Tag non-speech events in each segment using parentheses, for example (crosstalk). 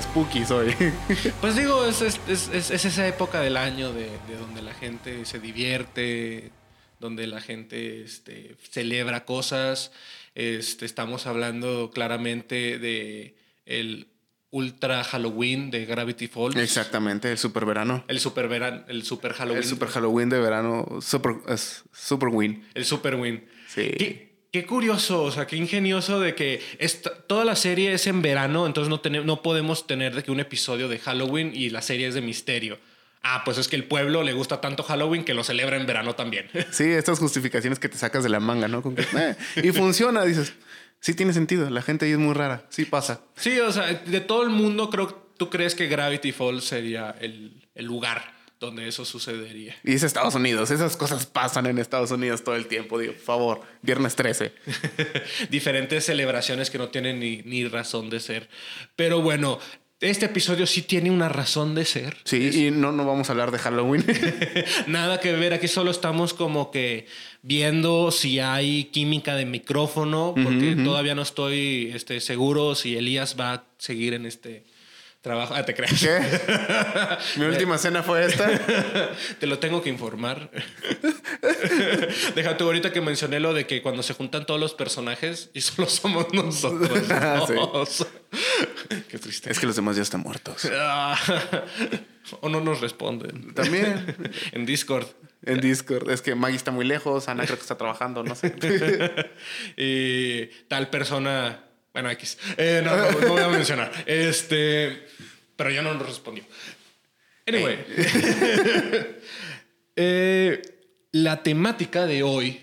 spooky hoy. (laughs) Pues digo, es, es- es- es- es esa época del año de, de donde la gente se divierte, donde la gente este, celebra cosas. Este, estamos hablando claramente de el Ultra Halloween de Gravity Falls. Exactamente, el super verano. El super, veran- el super Halloween. El super Halloween de verano, super, es super win. El Super Win. Sí. Qué, qué curioso, o sea, qué ingenioso de que esta- toda la serie es en verano, entonces no, tene- no podemos tener de que un episodio de Halloween y la serie es de misterio. Ah, pues es que el pueblo le gusta tanto Halloween que lo celebra en verano también. (laughs) Sí, estas justificaciones que te sacas de la manga, ¿no? Con que, eh, y funciona, dices. Sí tiene sentido, la gente ahí es muy rara, sí pasa. sí, o sea, de todo el mundo, creo tú crees que Gravity Falls sería el, el lugar donde eso sucedería. Y es Estados Unidos, esas cosas pasan en Estados Unidos todo el tiempo, digo, por favor, viernes 13. (laughs) Diferentes celebraciones que no tienen ni, ni razón de ser. Pero bueno, este episodio sí tiene una razón de ser. Sí, y no, no vamos a hablar de Halloween. (laughs) Nada que ver, aquí solo estamos como que viendo si hay química de micrófono, porque todavía no estoy este, seguro si Elías va a seguir en este trabajo. Ah, te creas. ¿Qué? (laughs) Mi última cena fue esta. (laughs) Te lo tengo que informar. (laughs) Déjate ahorita que mencioné lo de que cuando se juntan todos los personajes y solo somos nosotros. Ah, sí. Qué triste. Es que los demás ya están muertos. Ah, o no nos responden. También en Discord. en Discord. Es que Maggie está muy lejos, Ana creo que está trabajando, no sé. y tal persona. Bueno, X. Eh, no, no, no voy a mencionar. Este. Pero ya no nos respondió. Anyway. (laughs) Eh, la temática de hoy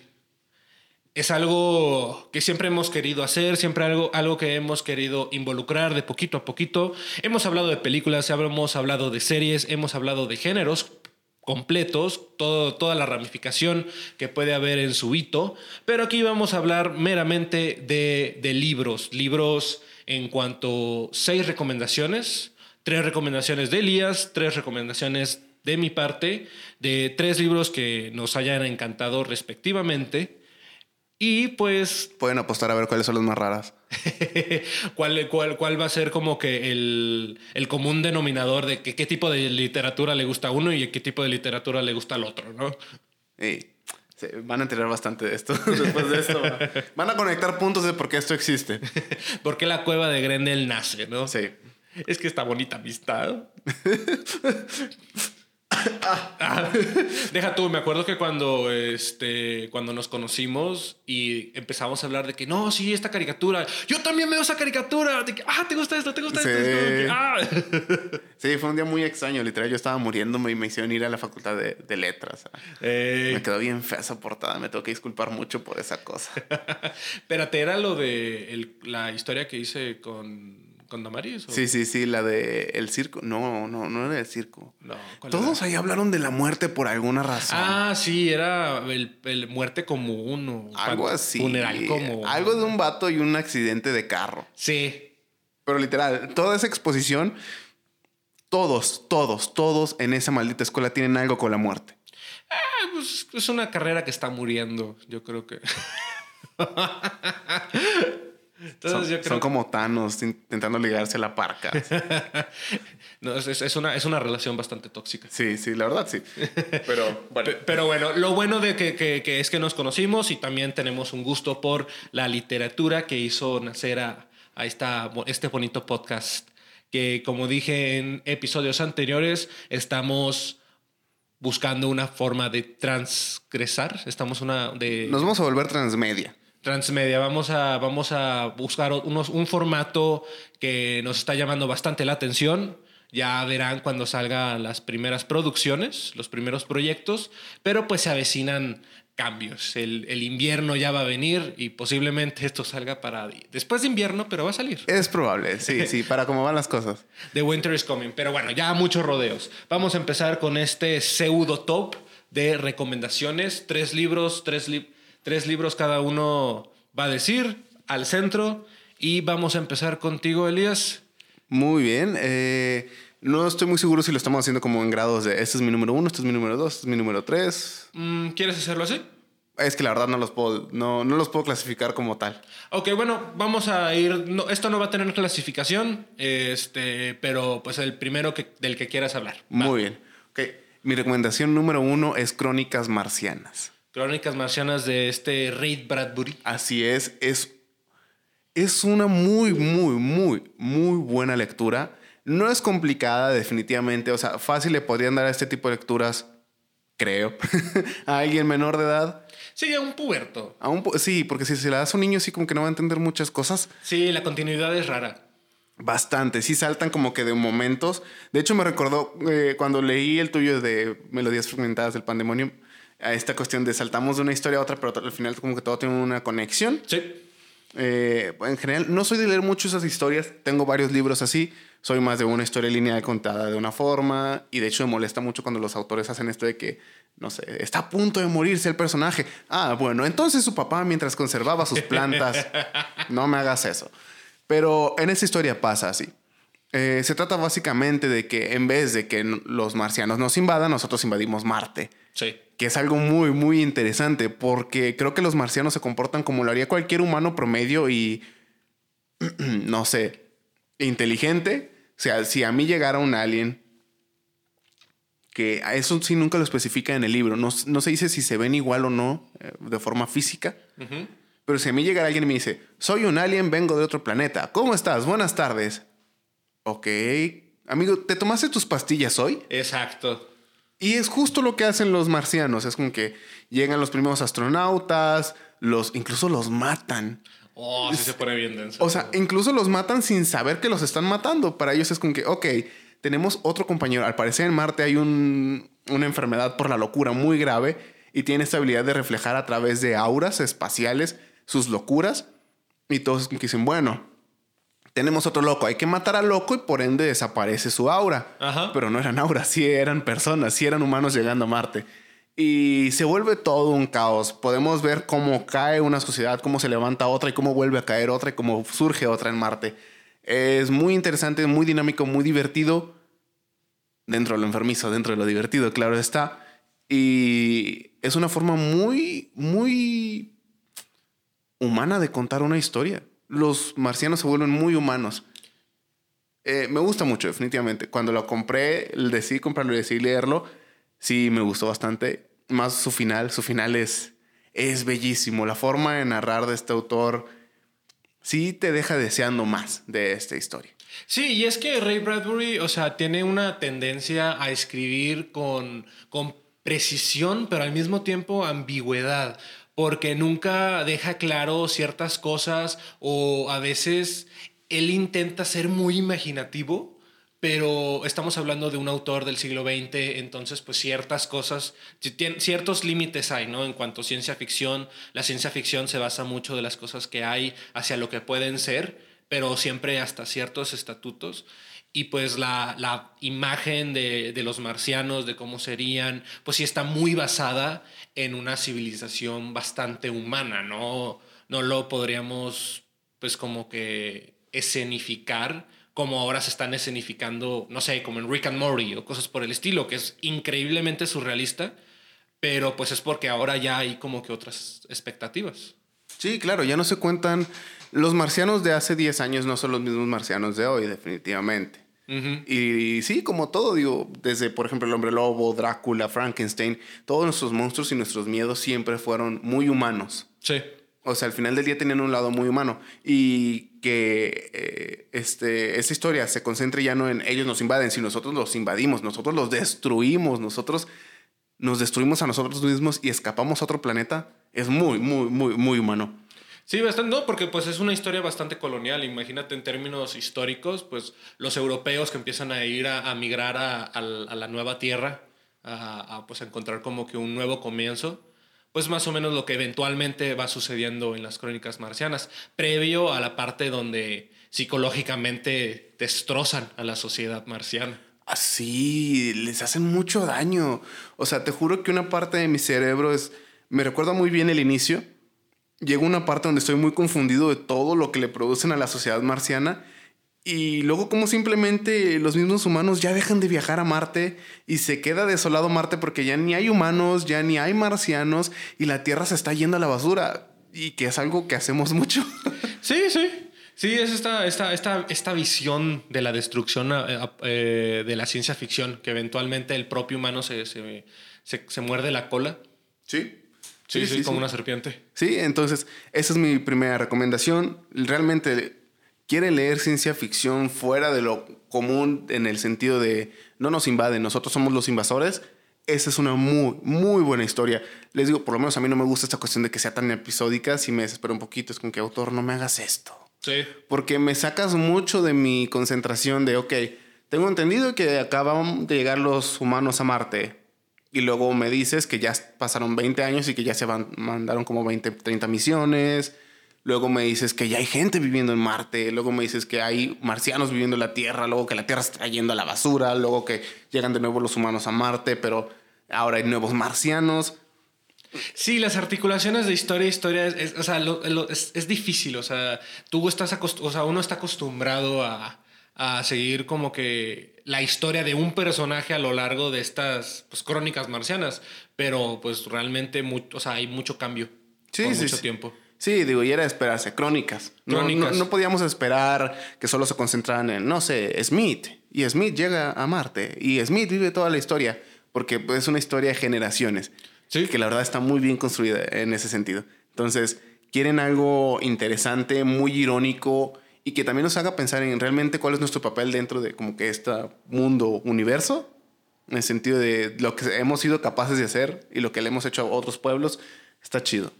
es algo que siempre hemos querido hacer, siempre algo, algo que hemos querido involucrar de poquito a poquito. Hemos hablado de películas, hemos hablado de series, hemos hablado de géneros completos, todo, toda la ramificación que puede haber en su hito, pero aquí vamos a hablar meramente de, de libros, libros en cuanto seis recomendaciones, tres recomendaciones de Elías, tres recomendaciones de mi parte, de tres libros que nos hayan encantado respectivamente. Y pues, Pueden apostar a ver cuáles son las más raras. (laughs) ¿cuál, cuál, cuál va a ser como que el, el común denominador de que, qué tipo de literatura le gusta a uno y qué tipo de literatura le gusta al otro, ¿no? Se van a enterar bastante de esto (laughs) después de esto. Van a conectar puntos de por qué esto existe. (laughs) ¿Por qué la cueva de Grendel nace, no? Sí. Es que esta bonita amistad. Ah, Deja tú, me acuerdo que cuando, este, cuando nos conocimos y empezamos a hablar de que no, sí, esta caricatura, yo también veo esa caricatura, de que, ah, te gusta esto, te gusta Sí. esto, que, ah. Sí, fue un día muy extraño. Literal, yo estaba muriéndome y me hicieron ir a la facultad de, de letras. Eh, Me quedó bien fea esa portada. Me tengo que disculpar mucho por esa cosa. (laughs) espérate, ¿era lo de el- la historia que hice con, con Damaris? o- Sí, sí, sí, la de el circo. No, no, no era el circo. No, ¿cuál Todos era? ahí hablaron de la muerte por alguna razón. Ah, sí, era el, el muerte común o algo así. Funeral común. Algo de un vato y un accidente de carro. Sí, Pero literal, toda esa exposición, todos, todos, todos en esa maldita escuela tienen algo con la muerte. Ah, pues, es una carrera que está muriendo, yo creo que. (laughs) Entonces Son, yo creo son como Thanos intentando ligarse a la parca. (laughs) No, es, es- una, es una relación bastante tóxica. Sí, sí, la verdad sí. Pero bueno. Pe- Pero bueno, lo bueno de que, que- que es que nos conocimos y también tenemos un gusto por la literatura que hizo nacer a, a esta, este bonito podcast. Que como dije en episodios anteriores, estamos buscando una forma de transgresar. Estamos una de Nos vamos a volver transmedia. Transmedia. Vamos a, vamos a buscar unos, un formato que nos está llamando bastante la atención. Ya verán cuando salgan las primeras producciones, los primeros proyectos, pero pues se avecinan cambios. El, el, invierno ya va a venir y posiblemente esto salga para después de invierno, pero va a salir. Es probable, sí, sí, (laughs) para cómo van las cosas. The winter is coming, pero bueno, ya muchos rodeos. Vamos a empezar con este pseudo top de recomendaciones. Tres libros, tres, tres libros cada uno va a decir al centro y vamos a empezar contigo, Elías. Muy bien. Eh, no estoy muy seguro si lo estamos haciendo como en grados de este es mi número uno, este es mi número dos, este es mi número tres. Mm, ¿Quieres hacerlo así? Es que la verdad no los puedo, no, no los puedo clasificar como tal. Ok, bueno, vamos a ir. No, esto no va a tener clasificación, este, pero pues el primero que, del que quieras hablar. Muy bien. Ok, mi recomendación número uno es Crónicas Marcianas. Crónicas Marcianas de este Reid Bradbury. Así es, es, es una muy, muy, muy, muy buena lectura no es complicada, definitivamente. O sea, fácil le podrían dar a este tipo de lecturas, creo, (laughs) a alguien menor de edad. Sí, a un puberto. A un sí, porque si se la das a un niño, sí, como que no va a entender muchas cosas. Sí, la continuidad es rara. Bastante, sí saltan como que de momentos. De hecho, me recordó eh, cuando leí el tuyo de Melodías Fragmentadas del Pandemonium, a esta cuestión de saltamos de una historia a otra, pero al final como que todo tiene una conexión. Sí. Eh, en general, no soy de leer mucho esas historias, tengo varios libros así, soy más de una historia lineal contada de una forma y de hecho me molesta mucho cuando los autores hacen esto de que, no sé, está a punto de morirse el personaje. Ah, bueno, entonces su papá mientras conservaba sus plantas, (laughs) no me hagas eso. Pero en esta historia pasa así. Eh, se trata básicamente de que en vez de que los marcianos nos invadan, nosotros invadimos Marte. Sí. Que es algo muy, muy interesante porque creo que los marcianos se comportan como lo haría cualquier humano promedio y, (clears throat) no sé, inteligente. O sea, si a mí llegara un alien, que eso sí nunca lo especifica en el libro, no, se dice si se ven igual o no eh, de forma física. Pero si a mí llegara alguien y me dice, soy un alien, vengo de otro planeta, ¿cómo estás? Buenas tardes. Ok, amigo, ¿te tomaste tus pastillas hoy? Exacto. Y es justo lo que hacen los marcianos. Es como que llegan los primeros astronautas, los, incluso los matan. Oh, sí se pone bien denso. O sea, incluso los matan sin saber que los están matando. Para ellos es como que, ok, tenemos otro compañero. Al parecer en Marte hay una enfermedad por la locura muy grave y tiene esta habilidad de reflejar a través de auras espaciales sus locuras. Y todos dicen, bueno, tenemos otro loco, hay que matar al loco y por ende desaparece su aura. Pero no eran auras, sí eran personas, sí eran humanos llegando a Marte. Y se vuelve todo un caos. Podemos ver cómo cae una sociedad, cómo se levanta otra y cómo vuelve a caer otra y cómo surge otra en Marte. Es muy interesante, muy dinámico, muy divertido. Dentro de lo enfermizo, dentro de lo divertido, claro está. Y es una forma muy, muy humana de contar una historia los marcianos se vuelven muy humanos. Eh, me gusta mucho, definitivamente. Cuando lo compré, decidí comprarlo y decidí leerlo. Sí, me gustó bastante. Más su final. Su final es, es bellísimo. La forma de narrar de este autor sí te deja deseando más de esta historia. Sí, y es que Ray Bradbury, o sea, tiene una tendencia a escribir con, con precisión, pero al mismo tiempo ambigüedad porque nunca deja claro ciertas cosas o a veces él intenta ser muy imaginativo, pero estamos hablando de un autor del siglo XX, entonces pues ciertas cosas, ciertos límites hay, ¿no? En cuanto a ciencia ficción, la ciencia ficción se basa mucho de las cosas que hay hacia lo que pueden ser, pero siempre hasta ciertos estatutos y pues la, la imagen de, de, los marcianos, de cómo serían, pues sí está muy basada en una civilización bastante humana, ¿no? No lo podríamos pues como que escenificar como ahora se están escenificando, no sé, como en Rick and Morty o cosas por el estilo, que es increíblemente surrealista, pero pues es porque ahora ya hay como que otras expectativas. Sí, claro, ya no se cuentan. Los marcianos de hace 10 años no son los mismos marcianos de hoy, definitivamente. Y, sí, como todo, digo, desde por ejemplo el hombre lobo, Drácula, Frankenstein, todos nuestros monstruos y nuestros miedos siempre fueron muy humanos. Sí. O sea, al final del día tenían un lado muy humano. Y que eh, este, esta historia se concentre ya no en ellos nos invaden, sino nosotros los invadimos, nosotros los destruimos, nosotros nos destruimos a nosotros mismos y escapamos a otro planeta, es muy, muy, muy, muy humano. Sí, bastante, no, porque pues es una historia bastante colonial. Imagínate en términos históricos, pues los europeos que empiezan a ir a, migrar a, la nueva tierra, a, pues encontrar como que un nuevo comienzo, pues más o menos lo que eventualmente va sucediendo en las crónicas marcianas, previo a la parte donde psicológicamente destrozan a la sociedad marciana. Así, les hacen mucho daño. O sea, te juro que una parte de mi cerebro es, me recuerda muy bien el inicio. Llega una parte donde estoy muy confundido de todo lo que le producen a la sociedad marciana y luego como simplemente los mismos humanos ya dejan de viajar a Marte y se queda desolado Marte porque ya ni hay humanos, ya ni hay marcianos y la Tierra se está yendo a la basura y que es algo que hacemos (laughs) mucho. Sí, sí. Sí, es esta, esta, esta, esta visión de la destrucción eh, eh, de la ciencia ficción, que eventualmente el propio humano se, se, se, muerde la cola. Sí. Sí, sí, como una serpiente. Sí, entonces esa es mi primera recomendación. Realmente quiere leer ciencia ficción fuera de lo común en el sentido de no nos invaden, nosotros somos los invasores, esa es una muy, muy buena historia. Les digo, por lo menos a mí no me gusta esta cuestión de que sea tan episódica, si me desespero un poquito, es con que autor, no me hagas esto. Sí. Porque me sacas mucho de mi concentración de, ok, tengo entendido que acaban de llegar los humanos a Marte. Y luego me dices que ya pasaron 20 años y que ya se mandaron como 20, 30 misiones Luego me dices que ya hay gente viviendo en Marte. Luego me dices que hay marcianos viviendo en la Tierra. Luego que la Tierra está yendo a la basura. Luego que llegan de nuevo los humanos a Marte, pero ahora hay nuevos marcianos. Sí, las articulaciones de historia historia es, o sea, es, difícil. O sea, tú estás o sea, uno está acostumbrado a, a, seguir como que la historia de un personaje a lo largo de estas pues, crónicas marcianas, pero pues realmente o sea, hay mucho cambio sí, por sí, mucho tiempo. Sí, digo, y era esperarse, crónicas. Crónicas. No, podíamos esperar que solo se concentraran en, no sé, Smith. Y Smith llega a Marte. Y Smith vive toda la historia. Porque pues, es una historia de generaciones. Sí. Que la verdad está muy bien construida en ese sentido. Entonces, quieren algo interesante, muy irónico y que también nos haga pensar en realmente cuál es nuestro papel dentro de como que este mundo universo. En el sentido de lo que hemos sido capaces de hacer y lo que le hemos hecho a otros pueblos. Está chido.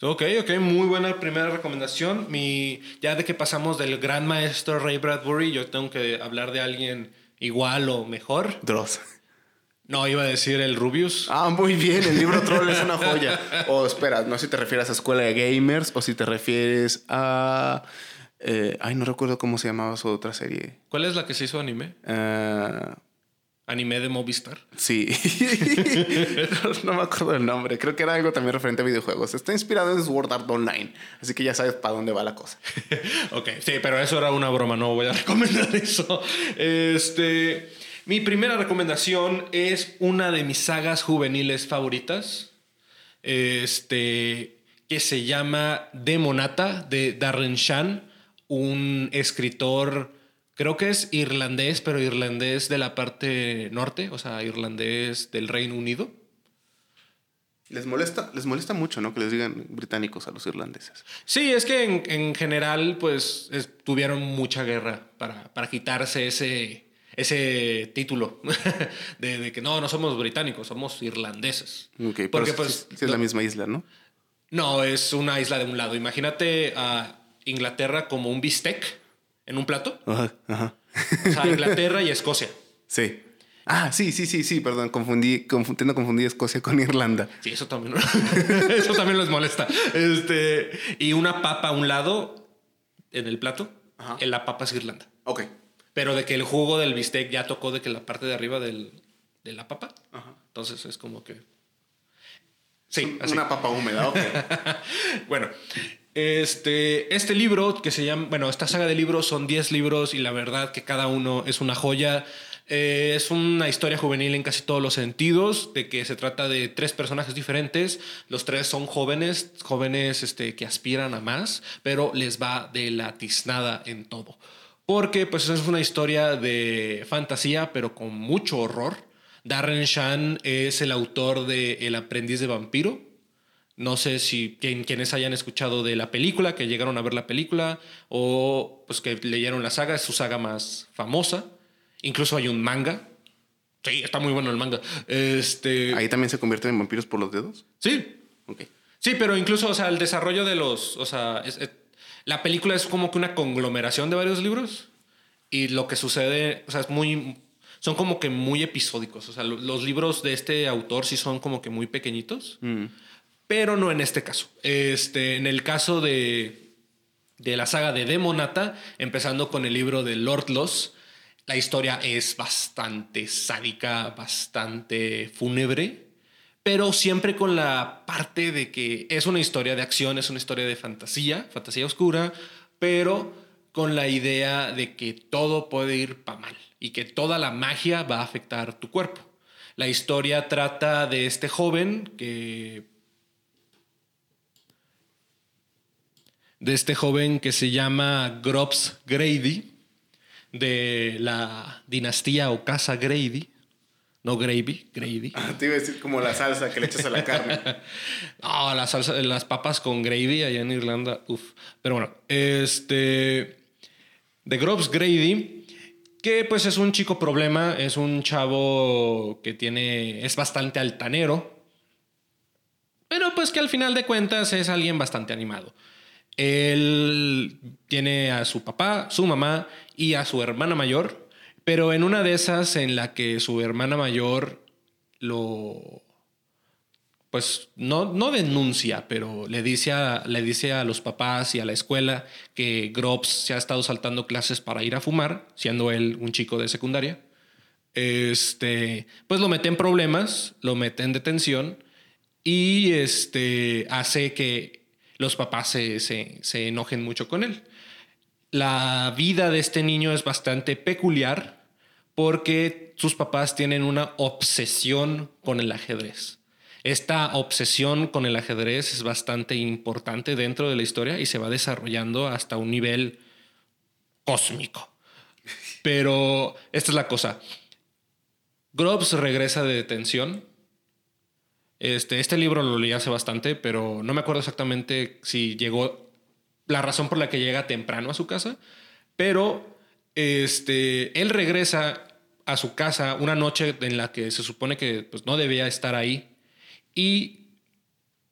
Ok, ok, muy buena primera recomendación. Mi, ya de que pasamos del gran maestro Ray Bradbury, yo tengo que hablar de alguien igual o mejor. Dross. No, iba a decir el Rubius. Ah, muy bien, el libro Troll es una joya. (laughs) O espera, no sé si te refieres a Escuela de Gamers o si te refieres a... Eh, ay, no recuerdo cómo se llamaba su otra serie. ¿Cuál es la que se hizo anime? Uh, anime de Movistar. Sí. (laughs) no, me acuerdo del nombre. Creo que era algo también referente a videojuegos. Está inspirado en Sword Art Online. Así que ya sabes para dónde va la cosa. (laughs) ok, sí, pero eso era una broma. No voy a recomendar (laughs) eso. Este. Mi primera recomendación es una de mis sagas juveniles favoritas. Este. Que se llama Demonata de Darren Shan, un escritor Creo que es irlandés, pero irlandés de la parte norte, o sea, irlandés del Reino Unido. Les molesta, les molesta mucho, ¿no? Que les digan británicos a los irlandeses. Sí, es que en, general, pues, tuvieron mucha guerra para, para quitarse ese, ese título (laughs) de, que no, no somos británicos, somos irlandeses. Ok, porque pues... es la misma isla, ¿no? No, es una isla de un lado. Imagínate a Inglaterra como un bistec en un plato. Ajá, ajá. O sea, Inglaterra y Escocia. (laughs) Sí. Ah, sí, sí, sí, sí, perdón, confundí, confundiendo confundí Escocia con Irlanda. Sí, eso también, (laughs) eso también les molesta. Este, y una papa a un lado en el plato, en la papa es Irlanda. Ok. Pero de que el jugo del bistec ya tocó de que la parte de arriba del, de la papa. Ajá. Entonces es como que... Sí, así. Una papa húmeda, ok. (laughs) bueno, este, este libro que se llama, bueno, esta saga de libros son 10 libros y la verdad que cada uno es una joya. Eh, es una historia juvenil en casi todos los sentidos, de que se trata de tres personajes diferentes. Los tres son jóvenes, jóvenes este, que aspiran a más, pero les va de la tiznada en todo. Porque pues es una historia de fantasía, pero con mucho horror. Darren Shan es el autor de El aprendiz de vampiro, no sé si quienes hayan escuchado de la película, que llegaron a ver la película, o pues que leyeron la saga, es su saga más famosa. Incluso hay un manga. Sí, está muy bueno el manga. Este... ¿Ahí también se convierten en vampiros por los dedos? Sí. Ok. Sí, pero incluso, o sea, el desarrollo de los. O sea, la película es como que una conglomeración de varios libros. Y lo que sucede, o sea, es muy. Son como que muy episódicos. O sea, los libros de este autor sí son como que muy pequeñitos. Mm. Pero no en este caso. Este, en el caso de, de la saga de Demonata, empezando con el libro de Lord Loss, la historia es bastante sádica, bastante fúnebre, pero siempre con la parte de que es una historia de acción, es una historia de fantasía, fantasía oscura, pero con la idea de que todo puede ir para mal y que toda la magia va a afectar tu cuerpo. La historia trata de este joven que... De este joven que se llama Grobs Grady, de la dinastía o casa Grady. No gravy, Grady. Ah, te iba a decir como la salsa que le echas a la carne. no, (laughs) la salsa, las papas con gravy allá en Irlanda, uff. Pero bueno, este. De Grobs Grady, que pues es un chico problema, es un chavo que tiene. es bastante altanero. Pero pues que al final de cuentas es alguien bastante animado. Él tiene a su papá, su mamá y a su hermana mayor, pero en una de esas en la que su hermana mayor lo pues no, no denuncia, pero le dice, a, le dice a los papás y a la escuela que Grobs se ha estado saltando clases para ir a fumar, siendo él un chico de secundaria. Este, pues lo mete en problemas, lo mete en detención y este, hace que los papás se, se enojen mucho con él. La vida de este niño es bastante peculiar porque sus papás tienen una obsesión con el ajedrez. Esta obsesión con el ajedrez es bastante importante dentro de la historia y se va desarrollando hasta un nivel cósmico. Pero esta es la cosa. Grobs regresa de detención. Este, este libro lo leí hace bastante, pero no me acuerdo exactamente si llegó la razón por la que llega temprano a su casa, pero este, él regresa a su casa una noche en la que se supone que pues, no debía estar ahí y...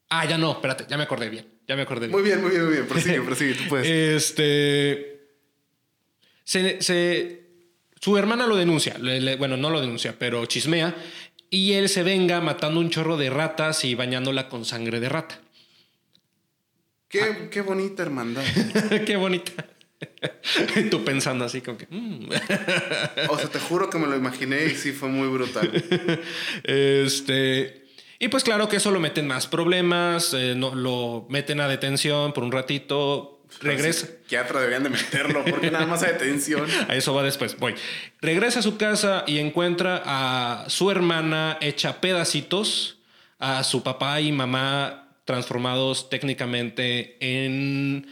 Ah, ya no, espérate, ya me acordé bien, ya me acordé bien. Muy bien, muy bien, muy bien, prosigue, (laughs) prosigue, tú puedes. Este... Se, su hermana lo denuncia, bueno, no lo denuncia, pero chismea, y él se venga matando un chorro de ratas y bañándola con sangre de rata. Qué, qué bonita hermandad. (laughs) qué bonita. (laughs) Tú pensando así como que... Mm". o sea, te juro que me lo imaginé y sí fue muy brutal. (laughs) este... Y pues claro que eso lo meten más problemas, eh, no, lo meten a detención por un ratito, regresa. Deberían de meterlo porque nada más a detención. (laughs) a eso va después. Voy. Regresa a su casa y encuentra a su hermana hecha pedacitos, a su papá y mamá transformados técnicamente en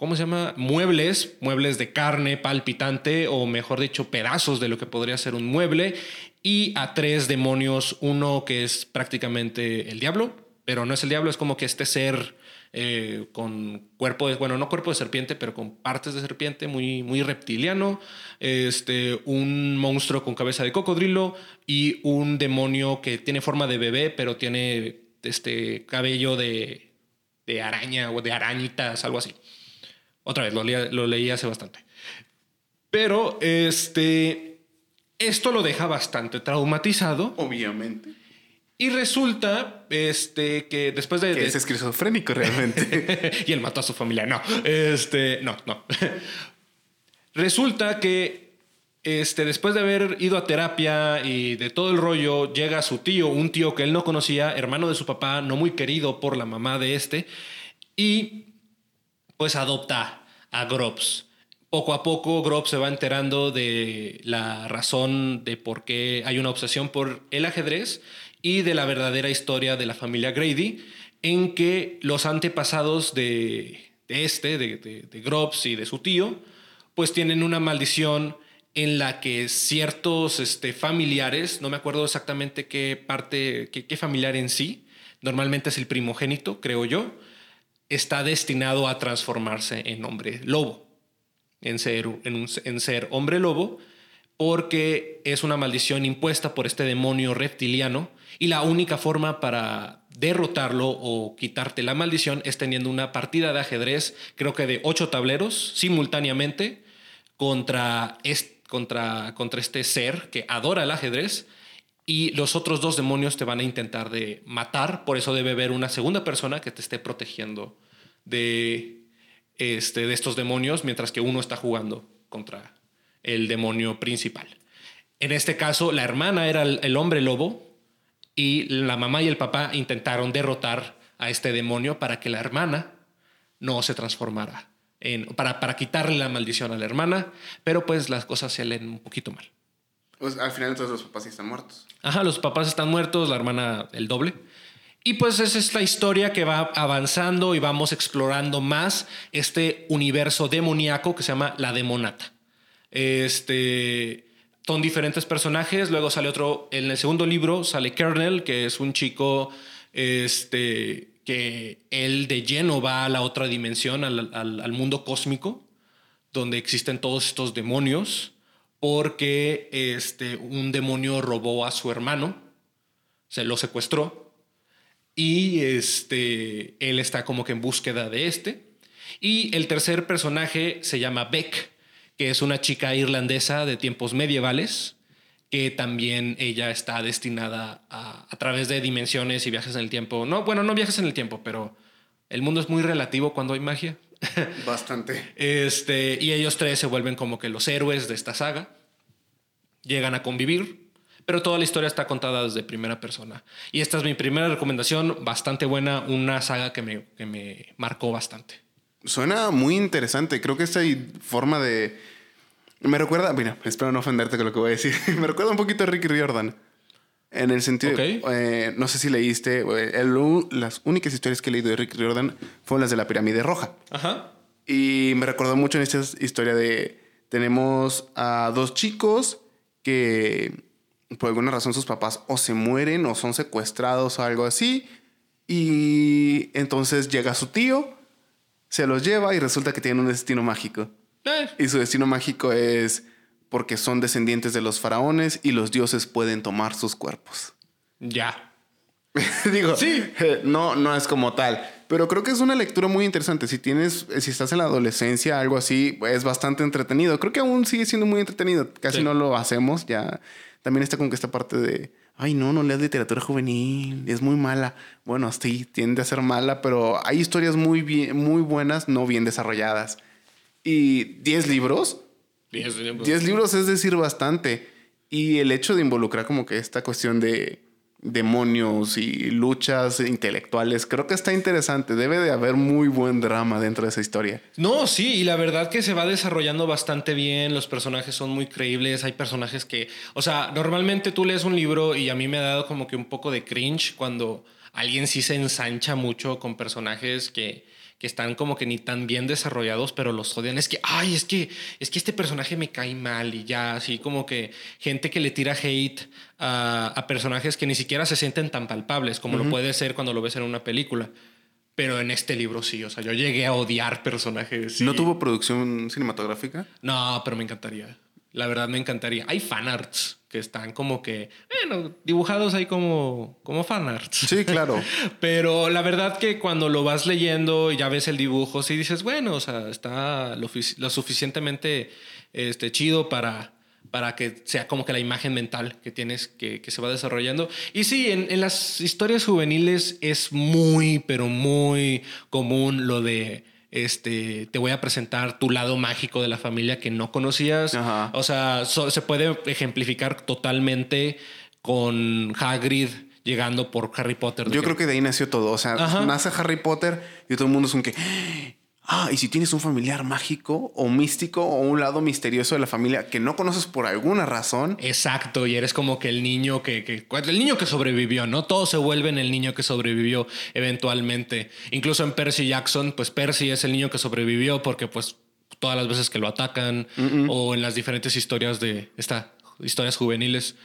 ¿cómo se llama? Muebles, muebles de carne palpitante o mejor dicho, pedazos de lo que podría ser un mueble y a tres demonios, uno que es prácticamente el diablo, pero no es el diablo, es como que este ser eh, con cuerpo de, bueno, no cuerpo de serpiente, pero con partes de serpiente, muy, muy reptiliano, este, un monstruo con cabeza de cocodrilo y un demonio que tiene forma de bebé, pero tiene este cabello de, de araña o de arañitas, algo así. Otra vez, lo, leí hace bastante. Pero este, esto lo deja bastante traumatizado. Obviamente. Y resulta este, que después de. Que es esquizofrénico realmente. (laughs) y él mató a su familia. No, este, no, no. resulta que este, después de haber ido a terapia y de todo el rollo, llega su tío, un tío que él no conocía, hermano de su papá, no muy querido por la mamá de este, y pues adopta a Grobs. Poco a poco Grobs se va enterando de la razón de por qué hay una obsesión por el ajedrez y de la verdadera historia de la familia Grady, en que los antepasados de, este, de, de, Grobs y de su tío, pues tienen una maldición en la que ciertos este, familiares, no me acuerdo exactamente qué parte, qué familiar en sí, normalmente es el primogénito, creo yo, está destinado a transformarse en hombre lobo, en ser, en, ser hombre lobo, porque es una maldición impuesta por este demonio reptiliano y la única forma para derrotarlo o quitarte la maldición es teniendo una partida de ajedrez, creo que de ocho tableros simultáneamente contra este, contra, contra este ser que adora el ajedrez y los otros dos demonios te van a intentar de matar, por eso debe haber una segunda persona que te esté protegiendo de, este, de estos demonios, mientras que uno está jugando contra el demonio principal. En este caso, la hermana era el, el hombre lobo y la mamá y el papá intentaron derrotar a este demonio para que la hermana no se transformara, en, para, para quitarle la maldición a la hermana, pero pues las cosas se leen un poquito mal. Pues, al final entonces los papás sí están muertos. Ajá, los papás están muertos, la hermana el doble. Y pues es la historia que va avanzando y vamos explorando más este universo demoníaco que se llama la demonata. Este, son diferentes personajes, luego sale otro, en el segundo libro sale Kernel, que es un chico este, que él de lleno va a la otra dimensión, al, al, mundo cósmico, donde existen todos estos demonios porque este, un demonio robó a su hermano, se lo secuestró y este, él está como que en búsqueda de este. Y el tercer personaje se llama Beck, que es una chica irlandesa de tiempos medievales, que también ella está destinada a, a través de dimensiones y viajes en el tiempo. No, bueno, no viajes en el tiempo, pero el mundo es muy relativo cuando hay magia. (laughs) Bastante. Este, y ellos tres se vuelven como que los héroes de esta saga. Llegan a convivir, pero toda la historia está contada desde primera persona. Y esta es mi primera recomendación, bastante buena, una saga que me, que me marcó bastante. Suena muy interesante. Creo que esta forma de. Me recuerda. Mira, espero no ofenderte con lo que voy a decir. (laughs) me recuerda un poquito a Ricky Riordan. En el sentido. Ok. eh, no sé si leíste. eh, el- las únicas historias que he leído de Ricky Riordan fueron las de la pirámide roja. Ajá. Y me recordó mucho en esta historia de. Tenemos a dos chicos que por alguna razón sus papás o se mueren o son secuestrados o algo así. Y entonces llega su tío, se los lleva y resulta que tienen un destino mágico. Eh, Y su destino mágico es porque son descendientes de los faraones y los dioses pueden tomar sus cuerpos. ya. (laughs) Digo, Sí. eh, no, no es como tal. Pero creo que es una lectura muy interesante. Si tienes, si estás en la adolescencia, algo así, es bastante entretenido. Creo que aún sigue siendo muy entretenido. Casi Sí. no lo hacemos. Ya también está con que esta parte de, ay, no, no leas literatura juvenil, es muy mala. Bueno, sí, tiende a ser mala, pero hay historias muy bien, muy buenas, no bien desarrolladas. Y 10 libros, Diez libros. 10 libros es decir bastante. Y el hecho de involucrar como que esta cuestión de demonios y luchas intelectuales, creo que está interesante. Debe de haber muy buen drama dentro de esa historia. No, sí, y la verdad que se va desarrollando bastante bien, los personajes son muy creíbles, hay personajes que, o sea, normalmente tú lees un libro y a mí me ha dado como que un poco de cringe cuando alguien sí se ensancha mucho con personajes que, que están como que ni tan bien desarrollados, pero los odian. Es que, ay, es que, es que este personaje me cae mal y ya, así como que gente que le tira hate a, a personajes que ni siquiera se sienten tan palpables como lo puede ser cuando lo ves en una película. Pero en este libro sí, o sea, yo llegué a odiar personajes. ¿No tuvo producción cinematográfica? No, pero me encantaría. La verdad me encantaría. Hay fanarts que están como que, bueno, dibujados ahí como, como fanarts. Sí, claro. (laughs) Pero la verdad que cuando lo vas leyendo y ya ves el dibujo, sí dices, bueno, o sea, está lo, fi- lo suficientemente este, chido para, para que sea como que la imagen mental que tienes que, que se va desarrollando. Y sí, en, en las historias juveniles es muy, pero muy común lo de... Este, te voy a presentar tu lado mágico de la familia que no conocías. Ajá. O sea, so- se puede ejemplificar totalmente con Hagrid llegando por Harry Potter. Yo que- creo que de ahí nació todo. O sea, Ajá. nace Harry Potter y todo el mundo es un que. Ah, y si tienes un familiar mágico o místico o un lado misterioso de la familia que no conoces por alguna razón, Exacto, y eres como que el niño que, que- el niño que sobrevivió, ¿no? Todos se vuelven el niño que sobrevivió eventualmente. Incluso en Percy Jackson, pues Percy es el niño que sobrevivió porque pues todas las veces que lo atacan o en las diferentes historias de esta historias juveniles.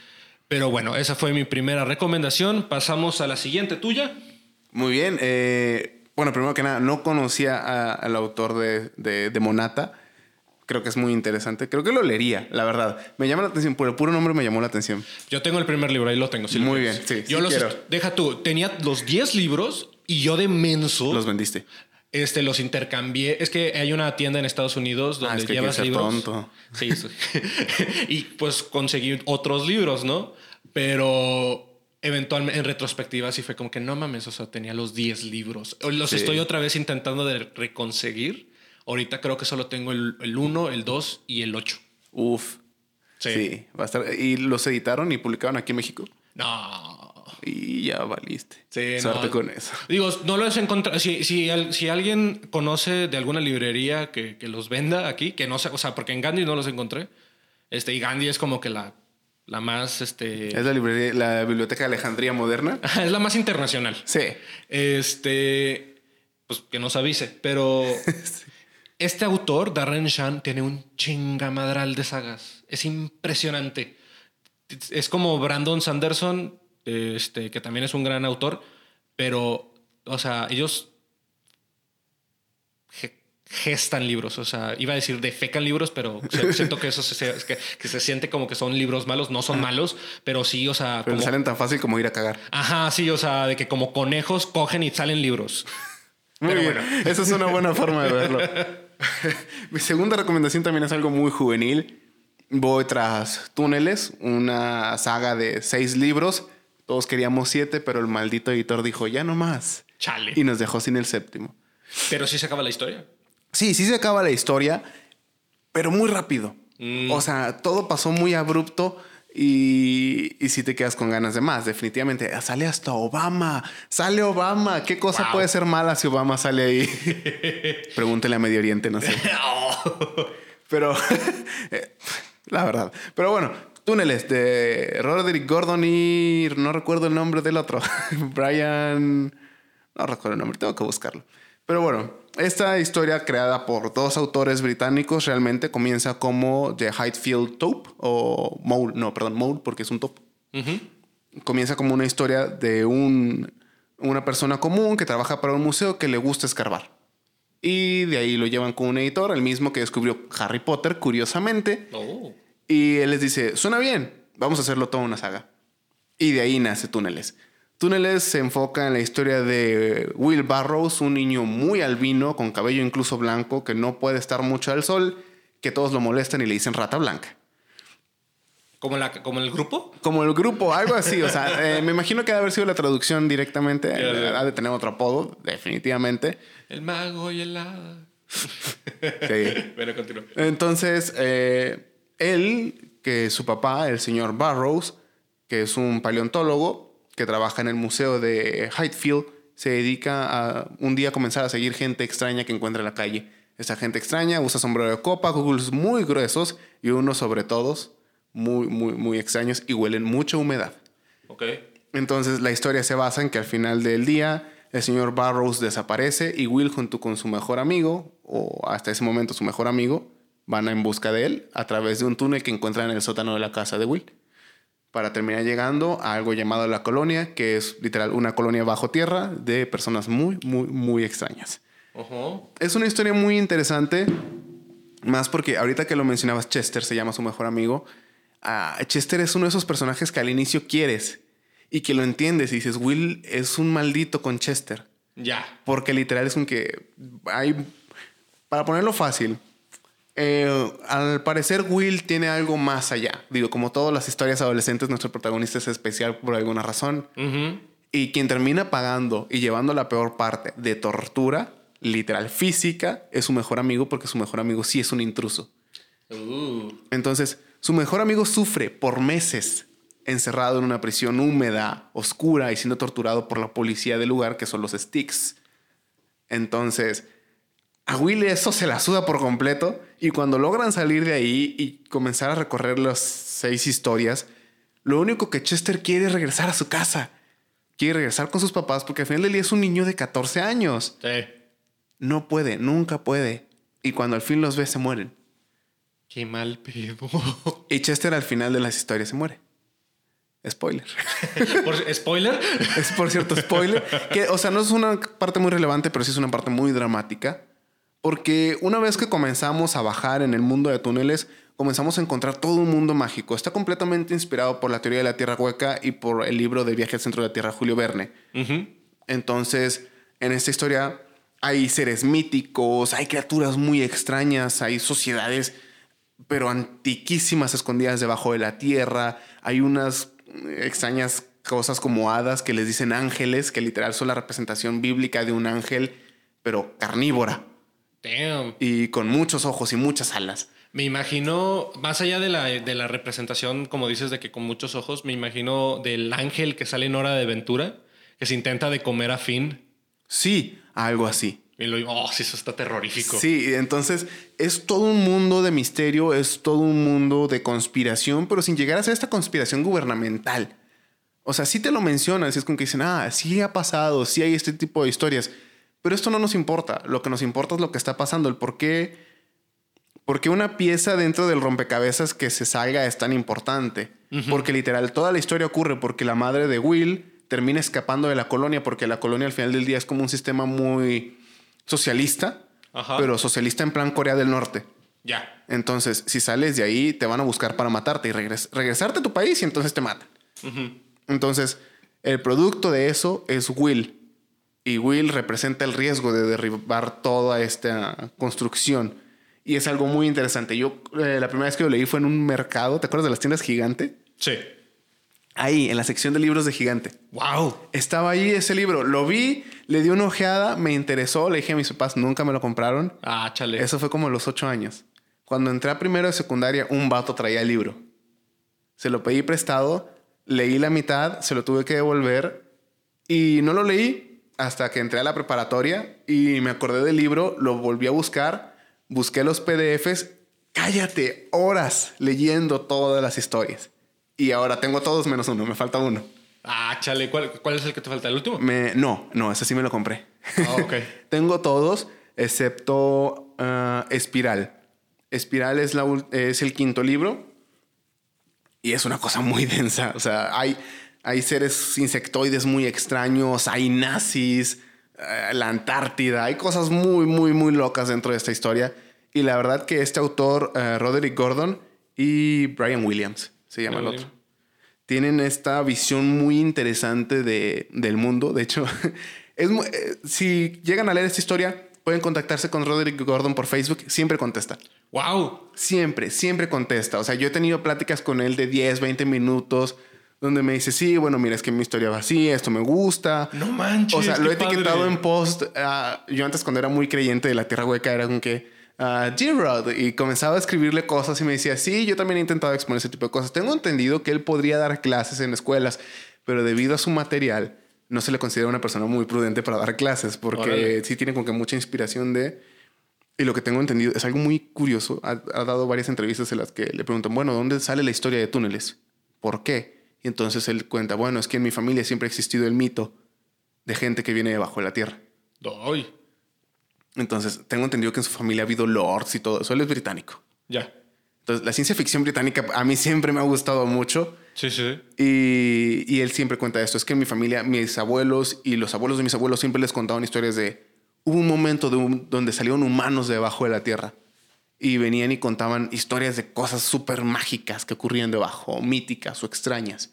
Pero bueno, esa fue mi primera recomendación. Pasamos a la siguiente tuya. Muy bien. eh, bueno, primero que nada, no conocía a- al autor de, de, de Monata. Creo que es muy interesante. Creo que lo leería, la verdad. Me llama la atención. Por el puro nombre me llamó la atención. Yo tengo el primer libro, ahí lo tengo. lo Muy quieres. bien, sí, Yo sí los quiero. deja tú, tenía los 10 libros y yo de menso Los vendiste. Este, los intercambié. Es que hay una tienda en Estados Unidos donde Ah, es que llevas libros. tonto. Sí, sí. (laughs) y pues conseguí otros libros, ¿no? Pero eventualmente, en retrospectiva, sí fue como que no mames, o sea, tenía los 10 libros. Los Sí. estoy otra vez intentando de reconseguir. Ahorita creo que solo tengo el 1, el 2 y el 8. Uf. Sí. Sí. va a estar. Y los editaron y publicaron aquí en México. No. Y ya valiste. Sí, Suerte no. con eso. Digo, no los encontrado. Si, si, si alguien conoce de alguna librería que, que los venda aquí, que no sé, o sea, porque en Gandhi no los encontré. Este, y Gandhi es como que la, la más, este, Es la librería, la biblioteca de Alejandría moderna. (laughs) es la más internacional. Sí. Este, pues que nos avise, pero (laughs) este autor, Darren Shan, tiene un chingamadral de sagas. Es impresionante. Es como Brandon Sanderson, este, que también es un gran autor, pero, o sea, ellos gestan libros. O sea, iba a decir defecan libros, pero (laughs) siento que eso se, se- que, que se siente como que son libros malos. No son malos, pero sí, o sea, Pero como- salen tan fácil como ir a cagar. Ajá, sí, o sea, de que como conejos cogen y salen libros. (laughs) Muy Pero bien. bueno. Esa es una buena forma de verlo. (laughs) Mi segunda recomendación también es algo muy juvenil. Voy tras Túneles, una saga de seis libros. Todos queríamos siete, pero el maldito editor dijo ya no más. Chale. Y nos dejó sin el séptimo. Pero sí se acaba la historia. Sí, sí se acaba la historia, pero muy rápido. Mm. O sea, todo pasó muy abrupto y, y si te quedas con ganas de más, definitivamente. Sale hasta Obama, sale Obama. ¿Qué cosa Wow. puede ser mala si Obama sale ahí? (laughs) Pregúntele a Medio Oriente, no sé. (laughs) Pero, (laughs) la verdad. Pero bueno, túneles de Roderick Gordon y no recuerdo el nombre del otro. Brian, no recuerdo el nombre, tengo que buscarlo. Pero bueno, esta historia creada por dos autores británicos realmente comienza como The Hydefield Taupe o Mole, no, perdón, Mole porque es un top. Comienza como una historia de un, una persona común que trabaja para un museo que le gusta escarbar. Y de ahí lo llevan con un editor, el mismo que descubrió Harry Potter, curiosamente. Oh. Y él les dice, suena bien, vamos a hacerlo toda una saga. Y de ahí nace Túneles. Túneles se enfoca en la historia de Will Barrows, un niño muy albino, con cabello incluso blanco, que no puede estar mucho al sol, que todos lo molestan y le dicen rata blanca. ¿Como, la, ¿Como el grupo? Como el grupo, algo así. O sea, (laughs) eh, me imagino que ha de haber sido la traducción directamente. Ha de tener otro apodo, definitivamente. El mago y el hada. Sí. (laughs) bueno, continúa. Entonces, eh, él, que su papá, el señor Barrows, que es un paleontólogo que trabaja en el museo de Hydefield, se dedica a un día comenzar a seguir gente extraña que encuentra en la calle. Esta gente extraña usa sombrero de copa, googles muy gruesos y unos sobre todos muy, muy, muy extraños y huelen mucha humedad. Ok. Entonces la historia se basa en que al final del día el señor Barrows desaparece y Will junto con su mejor amigo, o hasta ese momento su mejor amigo, van en busca de él a través de un túnel que encuentran en el sótano de la casa de Will. Para terminar llegando a algo llamado la colonia, que es literal una colonia bajo tierra de personas muy, muy, muy extrañas. Ojo. Es una historia muy interesante, más porque ahorita que lo mencionabas, Chester se llama su mejor amigo. Ah, Chester es uno de esos personajes que al inicio quieres y que lo entiendes y dices, Will es un maldito con Chester. Ya. Porque literal es un que hay, para ponerlo fácil, eh, al parecer Will tiene algo más allá. Digo, como todas las historias adolescentes, nuestro protagonista es especial por alguna razón. Y quien termina pagando y llevando la peor parte de tortura, literal física, es su mejor amigo porque su mejor amigo sí es un intruso. Uh. Entonces, su mejor amigo sufre por meses encerrado en una prisión húmeda, oscura y siendo torturado por la policía del lugar, que son los Sticks. Entonces, a Will eso se la suda por completo y cuando logran salir de ahí y comenzar a recorrer las seis historias, lo único que Chester quiere es regresar a su casa. Quiere regresar con sus papás porque al final del día es un niño de 14 años. Sí. No puede, nunca puede. Y cuando al fin los ve, se mueren. Qué mal pedo. (laughs) Y Chester al final de las historias se muere. Spoiler. (laughs) Por- ¿Spoiler? Es por cierto spoiler. (laughs) Que, o sea, no es una parte muy relevante, pero sí es una parte muy dramática. Porque una vez que comenzamos a bajar en el mundo de túneles, comenzamos a encontrar todo un mundo mágico. Está completamente inspirado por la teoría de la Tierra Hueca y por el libro de Viaje al Centro de la Tierra, Julio Verne. Entonces, en esta historia hay seres míticos, hay criaturas muy extrañas, hay sociedades, pero antiquísimas escondidas debajo de la tierra, hay unas extrañas cosas como hadas que les dicen ángeles, que literal son la representación bíblica de un ángel, pero carnívora Damn. y con muchos ojos y muchas alas. Me imagino, más allá de la, de la representación, como dices, de que con muchos ojos, me imagino del ángel que sale en Hora de Aventura, que se intenta de comer a Finn. Sí, algo así. Y lo oh, sí, eso está terrorífico. Sí, entonces es todo un mundo de misterio, es todo un mundo de conspiración, pero sin llegar a ser esta conspiración gubernamental. O sea, sí te lo mencionan, si es como que dicen, ah, sí ha pasado, sí hay este tipo de historias, pero esto no nos importa. Lo que nos importa es lo que está pasando, el por qué, por qué una pieza dentro del rompecabezas que se salga es tan importante. Porque literal, toda la historia ocurre porque la madre de Will termina escapando de la colonia, porque la colonia al final del día es como un sistema muy socialista, Ajá. pero socialista en plan Corea del Norte. Ya. Entonces, si sales de ahí, te van a buscar para matarte y regres- regresarte a tu país y entonces te matan. Entonces, el producto de eso es Will. Y Will representa el riesgo de derribar toda esta construcción. Y es algo muy interesante. Yo, eh, la primera vez que lo leí fue en un mercado. ¿Te acuerdas de las tiendas Gigante? Sí. Ahí, en la sección de libros de Gigante. Wow. Estaba ahí ese libro. Lo vi, le di una ojeada, me interesó. Le dije a mis papás, nunca me lo compraron. Ah, chale. Eso fue como a los ocho años. Cuando entré a primero de secundaria, un vato traía el libro. Se lo pedí prestado, leí la mitad, se lo tuve que devolver y no lo leí hasta que entré a la preparatoria y me acordé del libro, lo volví a buscar, busqué los PDFs, cállate, horas leyendo todas las historias. Y ahora tengo todos menos uno, me falta uno. Ah, chale. ¿Cuál, ¿Cuál es el que te falta? ¿El último? Me, no, no, ese sí me lo compré. Ah, ok. (laughs) Tengo todos, excepto ah, Espiral. Espiral es, la, es el quinto libro y es una cosa muy densa. O sea, hay, hay seres insectoides muy extraños, hay nazis, eh, la Antártida, hay cosas muy, muy, muy locas dentro de esta historia. Y la verdad que este autor, eh, Roderick Gordon y Brian Williams, se llama el otro tienen esta visión muy interesante de, del mundo. De hecho, (laughs) es, eh, si llegan a leer esta historia, pueden contactarse con Roderick Gordon por Facebook. Siempre contesta. Wow. Siempre, siempre contesta. O sea, yo he tenido pláticas con él de 10, 20 minutos donde me dice, sí, bueno, mira, es que mi historia va así, esto me gusta. No manches. O sea, lo he etiquetado padre. en post. ah, yo antes, cuando era muy creyente de la tierra hueca, era como que. ah, G-Rod y comenzaba a escribirle cosas y me decía, sí, yo también he intentado exponer ese tipo de cosas. Tengo entendido que él podría dar clases en escuelas, pero debido a su material, no se le considera una persona muy prudente para dar clases, porque Órale. sí tiene como que mucha inspiración de... Y lo que tengo entendido es algo muy curioso. Ha, ha dado varias entrevistas en las que le preguntan, bueno, ¿dónde sale la historia de túneles? ¿Por qué? Y entonces él cuenta, bueno, es que en mi familia siempre ha existido el mito de gente que viene debajo de la tierra. Doy. Entonces, tengo entendido que en su familia ha habido lords y todo eso. Él es británico. Ya. Entonces, la ciencia ficción británica a mí siempre me ha gustado mucho. Sí, sí. Y, y él siempre cuenta esto. Es que en mi familia, mis abuelos y los abuelos de mis abuelos siempre les contaban historias de... Hubo un momento de un- donde salieron humanos de debajo de la tierra. Y venían y contaban historias de cosas súper mágicas que ocurrían debajo, míticas o extrañas.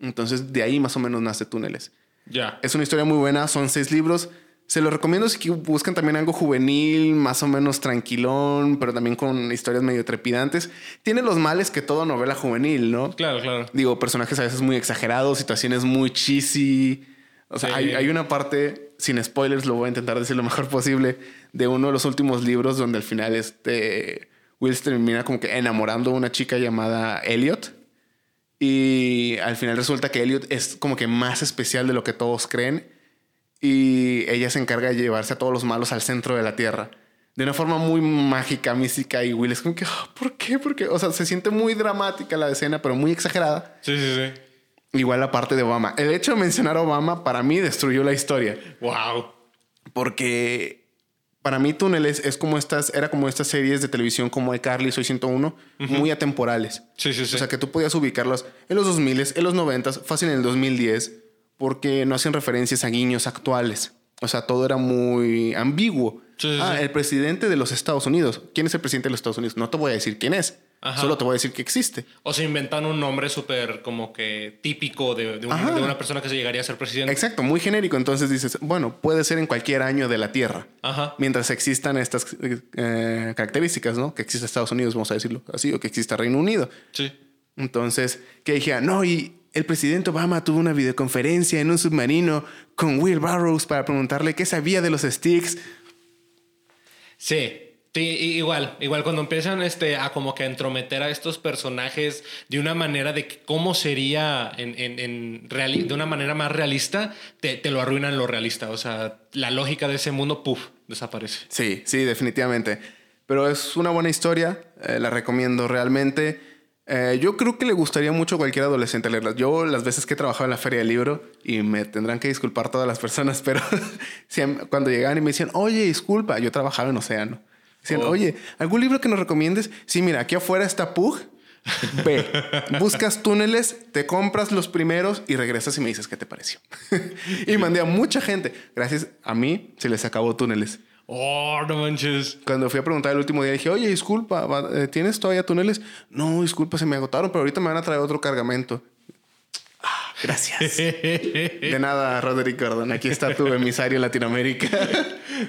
Entonces, de ahí más o menos nace Túneles. Ya. Es una historia muy buena, son seis libros. Se los recomiendo si buscan también algo juvenil, más o menos tranquilón, pero también con historias medio trepidantes. Tiene los males que toda novela juvenil, ¿no? Claro, claro. Digo, personajes a veces muy exagerados, situaciones muy cheesy. O sea, Sí. hay, hay una parte, sin spoilers, lo voy a intentar decir lo mejor posible, de uno de los últimos libros donde al final este Will termina como que enamorando a una chica llamada Elliot. Y al final resulta que Elliot es como que más especial de lo que todos creen. Y ella se encarga de llevarse a todos los malos al centro de la Tierra. De una forma muy mágica, mística. Y Will es como que, "Ah, ¿por qué? Porque, o sea, se siente muy dramática la escena, pero muy exagerada. Sí, sí, sí. Igual la parte de Obama. El hecho de mencionar a Obama para mí destruyó la historia. Wow. Porque para mí Túneles es como estas, era como estas series de televisión como iCarly, Soy 101, muy atemporales. Sí, sí, sí. O sea, que tú podías ubicarlos en los 2000, en los 90, fácil en el 2010, porque no hacían referencias a guiños actuales. O sea, todo era muy ambiguo. Sí, sí, ah, sí. el presidente de los Estados Unidos. ¿Quién es el presidente de los Estados Unidos? No te voy a decir quién es. Ajá. Solo te voy a decir que existe. O se inventan un nombre súper como que típico de, de un- de una persona que se llegaría a ser presidente. Exacto, muy genérico. Entonces dices, bueno, puede ser en cualquier año de la Tierra. Ajá. Mientras existan estas eh, características, ¿no? Que exista Estados Unidos, vamos a decirlo así, o que exista Reino Unido. Sí. Entonces, que dije, no, y el presidente Obama tuvo una videoconferencia en un submarino con Will Barrows para preguntarle qué sabía de los sticks. Sí, Sí, igual, igual cuando empiezan este, a como que entrometer a estos personajes de una manera de cómo sería en, en, de una manera más realista, te, te, lo arruinan lo realista. O sea, la lógica de ese mundo, puff, desaparece. Sí, sí, definitivamente. Pero es una buena historia, eh, la recomiendo realmente. Eh, yo creo que le gustaría mucho a cualquier adolescente leerla. Yo las veces que he trabajado en la feria del libro, y me tendrán que disculpar todas las personas, (laughs) pero (laughs) cuando llegaban y me decían, oye, disculpa, yo trabajaba en Océano. Dicen, oh. oye, ¿algún libro que nos recomiendes? Sí, mira, aquí afuera está Pug. Ve, (laughs) buscas túneles, te compras los primeros y regresas y me dices qué te pareció. (laughs) y mandé a mucha gente. Gracias a mí se les acabó túneles. Oh, no manches. Cuando fui a preguntar el último día, dije, oye, disculpa, eh, ¿tienes todavía túneles? No, disculpa, se me agotaron, pero ahorita me van a traer otro cargamento. Gracias. De nada, Roderick Gordon. Aquí está tu emisario en Latinoamérica.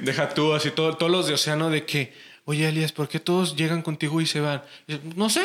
Deja tú, así todos los de Océano de que, oye, Elias, ¿por qué todos llegan contigo y se van? No sé.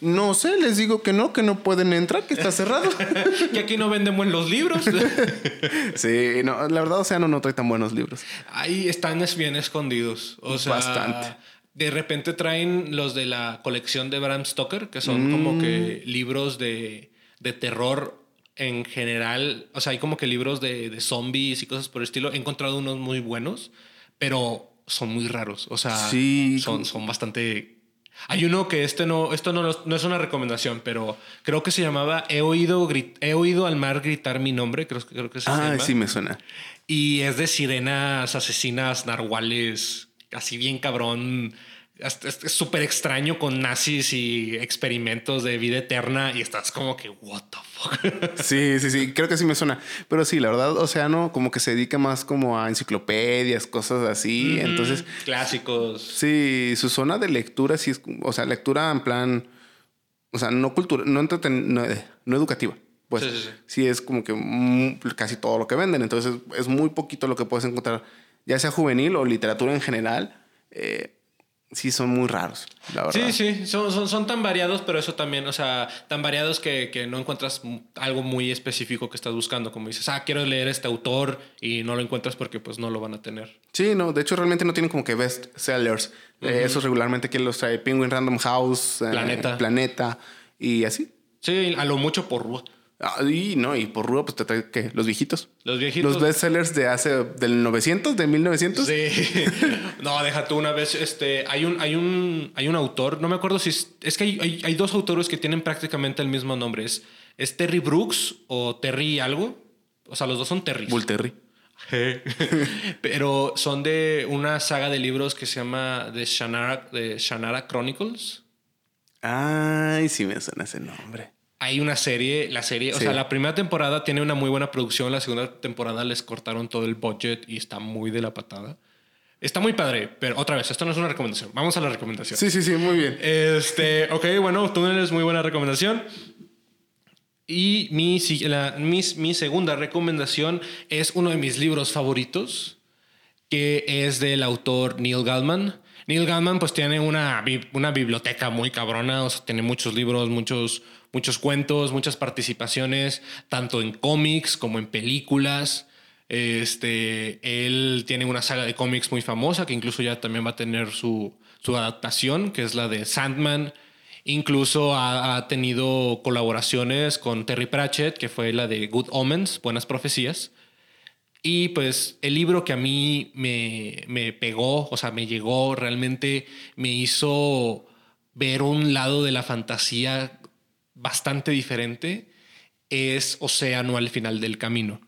No sé, les digo que no, que no pueden entrar, que está cerrado. (laughs) que aquí no venden buenos libros. (laughs) sí, no, la verdad, Océano no trae tan buenos libros. Ahí están bien escondidos. O sea, bastante. De repente traen los de la colección de Bram Stoker, que son como que mm. libros de, de terror en general, o sea, hay como que libros de, zombies y cosas por el estilo. He encontrado unos muy buenos, pero son muy raros. O sea, son, son bastante. Hay uno que este no, esto no, no, es una recomendación, pero creo que se llamaba He oído, he oído al mar gritar mi nombre. Creo, creo que se ah, sí me suena. Y es de sirenas asesinas narwhales, así bien cabrón es súper extraño con nazis y experimentos de vida eterna y estás como que, what the fuck. (laughs) Sí, sí, sí, creo que sí me suena. Pero sí, la verdad, Océano como que se dedica más como a enciclopedias, cosas así. Entonces... Clásicos. Sí, su zona de lectura sí es, o sea, lectura en plan, o sea, no cultura, no, no, no educativa. Pues sí, sí, sí. es como que casi todo lo que venden. Entonces es muy poquito lo que puedes encontrar, ya sea juvenil o literatura en general. Eh, sí son muy raros, la verdad. Sí, sí, son, son, son, tan variados, pero eso también, o sea, tan variados que, que, no encuentras algo muy específico que estás buscando, como dices, ah, quiero leer este autor y no lo encuentras porque pues no lo van a tener. Sí, no, de hecho realmente no tienen como que best sellers. Eh, esos regularmente que los trae Penguin Random House, eh, Planeta. Planeta y así. Sí, a lo mucho por Ah, y no, y por Rúa, pues te trae ¿qué? los viejitos. Los viejitos. Los bestsellers de hace del 900, de 1900. Sí. (laughs) no, déjate una vez. Este hay un, hay un, hay un autor, no me acuerdo si es, es que hay, hay, dos autores que tienen prácticamente el mismo nombre. Es, es Terry Brooks o Terry algo. O sea, los dos son Terry. Bull Terry. (laughs) Pero son de una saga de libros que se llama The Shannara, The Shannara Chronicles. Ay, sí me suena ese nombre hay una serie, la serie, o sea, la primera temporada tiene una muy buena producción, la segunda temporada les cortaron todo el budget y está muy de la patada. Está muy padre, pero otra vez, esto no es una recomendación. Vamos a la recomendación. Sí, sí, sí, muy bien. Este, ok, bueno, tú eres muy buena recomendación. Y mi, la, mi, mi segunda recomendación es uno de mis libros favoritos, que es del autor Neil Gaiman. Neil Gaiman pues tiene una, una biblioteca muy cabrona, o sea, tiene muchos libros, muchos muchos cuentos, muchas participaciones, tanto en cómics como en películas. Este, él tiene una saga de cómics muy famosa que incluso ya también va a tener su, su adaptación, que es la de Sandman. Incluso ha, tenido colaboraciones con Terry Pratchett, que fue la de Good Omens, Buenas Profecías. Y pues el libro que a mí me, me pegó, o sea, me llegó, realmente me hizo ver un lado de la fantasía bastante diferente es Océano al final del camino.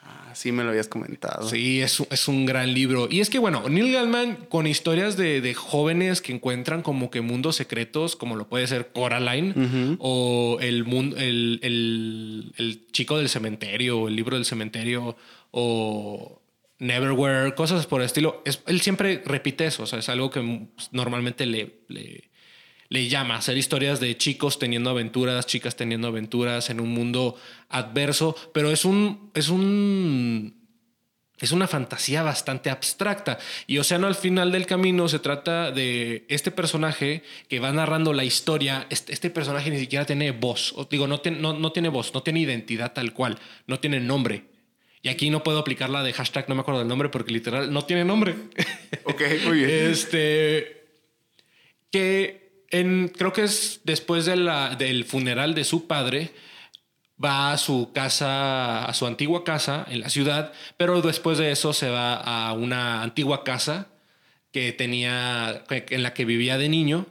Ah, sí, me lo habías comentado. Sí, es, es un gran libro. Y es que, bueno, Neil Gaiman con historias de, jóvenes que encuentran como que mundos secretos, como lo puede ser Coraline o el, mundo, el, el, chico del cementerio o el libro del cementerio o Neverwhere, cosas por el estilo. él siempre repite eso, o sea, es algo que normalmente le, le le llama hacer historias de chicos teniendo aventuras, chicas teniendo aventuras en un mundo adverso, pero es un, es un es una fantasía bastante abstracta. Y Océano al final del camino se trata de este personaje que va narrando la historia. Este, este personaje ni siquiera tiene voz. O, digo, no, no, no, tiene voz, no tiene identidad tal cual, no tiene nombre. Y aquí no puedo aplicar la de hashtag, no me acuerdo del nombre porque literal no tiene nombre. Ok, muy bien. (laughs) este. Que en, creo que es después de la, del funeral de su padre va a su casa, a su antigua casa en la ciudad, pero después de eso se va a una antigua casa que tenía, en la que vivía de niño,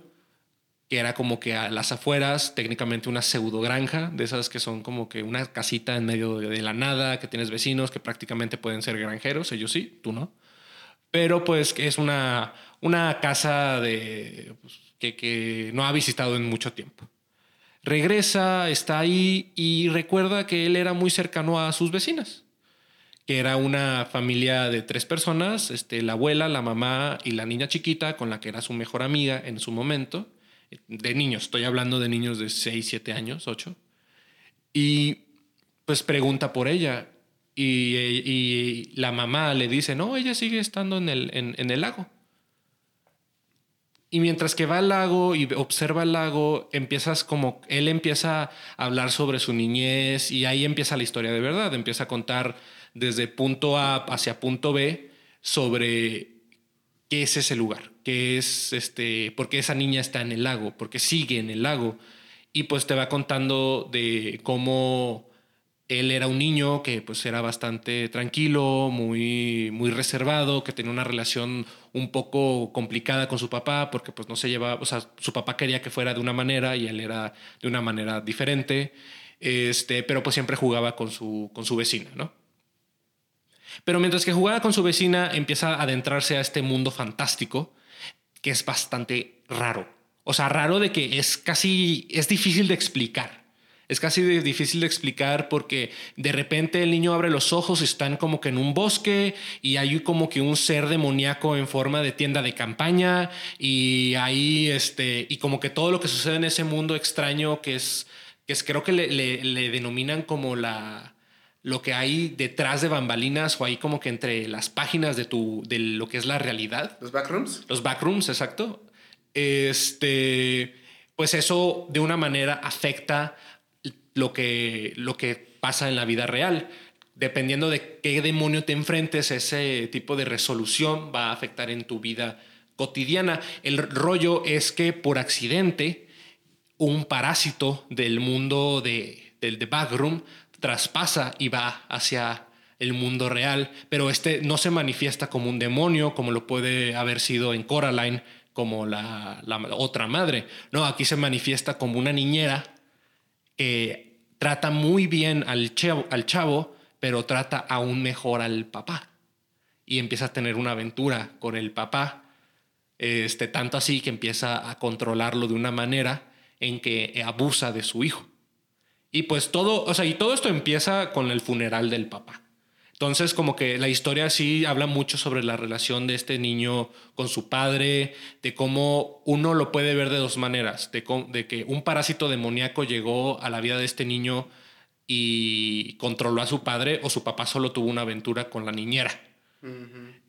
que era como que a las afueras, técnicamente una pseudo granja, de esas que son como que una casita en medio de la nada, que tienes vecinos que prácticamente pueden ser granjeros, ellos sí, tú no. Pero pues que es una, una casa de, pues, que, no ha visitado en mucho tiempo. Regresa, está ahí y recuerda que él era muy cercano a sus vecinas, que era una familia de tres personas, este, la abuela, la mamá y la niña chiquita con la que era su mejor amiga en su momento, de niños, estoy hablando de niños de 6, 7 años, 8, y pues pregunta por ella y, la mamá le dice, no, ella sigue estando en el, en el lago. Y mientras que va al lago y observa el lago, empiezas como, él empieza a hablar sobre su niñez y ahí empieza la historia de verdad, empieza a contar desde punto A hacia punto B sobre qué es ese lugar, qué es este, por qué esa niña está en el lago, por qué sigue en el lago. Y pues te va contando de cómo él era un niño que pues era bastante tranquilo, muy, muy reservado, que tenía una relación un poco complicada con su papá porque pues no se llevaba, o sea, su papá quería que fuera de una manera y él era de una manera diferente, este, pero pues siempre jugaba con su, con su vecina, ¿no? Pero mientras que jugaba con su vecina, empieza a adentrarse a este mundo fantástico que es bastante raro. O sea, raro de que es casi, es difícil de explicar es casi difícil de explicar porque de repente el niño abre los ojos, están como que en un bosque y hay como que un ser demoníaco en forma de tienda de campaña y ahí este y como que todo lo que sucede en ese mundo extraño que es que es creo que le, le, denominan como la lo que hay detrás de bambalinas o ahí como que entre las páginas de tu de lo que es la realidad. Los backrooms. Los backrooms, exacto. Este, pues eso de una manera afecta lo que, lo que pasa en la vida real. Dependiendo de qué demonio te enfrentes, ese tipo de resolución va a afectar en tu vida cotidiana. El rollo es que por accidente un parásito del mundo de, del de backroom traspasa y va hacia el mundo real, pero este no se manifiesta como un demonio, como lo puede haber sido en Coraline, como la, la otra madre. No, aquí se manifiesta como una niñera que trata muy bien al chavo, al chavo, pero trata aún mejor al papá. Y empieza a tener una aventura con el papá, este, tanto así que empieza a controlarlo de una manera en que abusa de su hijo. Y pues todo, o sea, y todo esto empieza con el funeral del papá. Entonces, como que la historia sí habla mucho sobre la relación de este niño con su padre, de cómo uno lo puede ver de dos maneras, de, que un parásito demoníaco llegó a la vida de este niño y controló a su padre, o su papá solo tuvo una aventura con la niñera.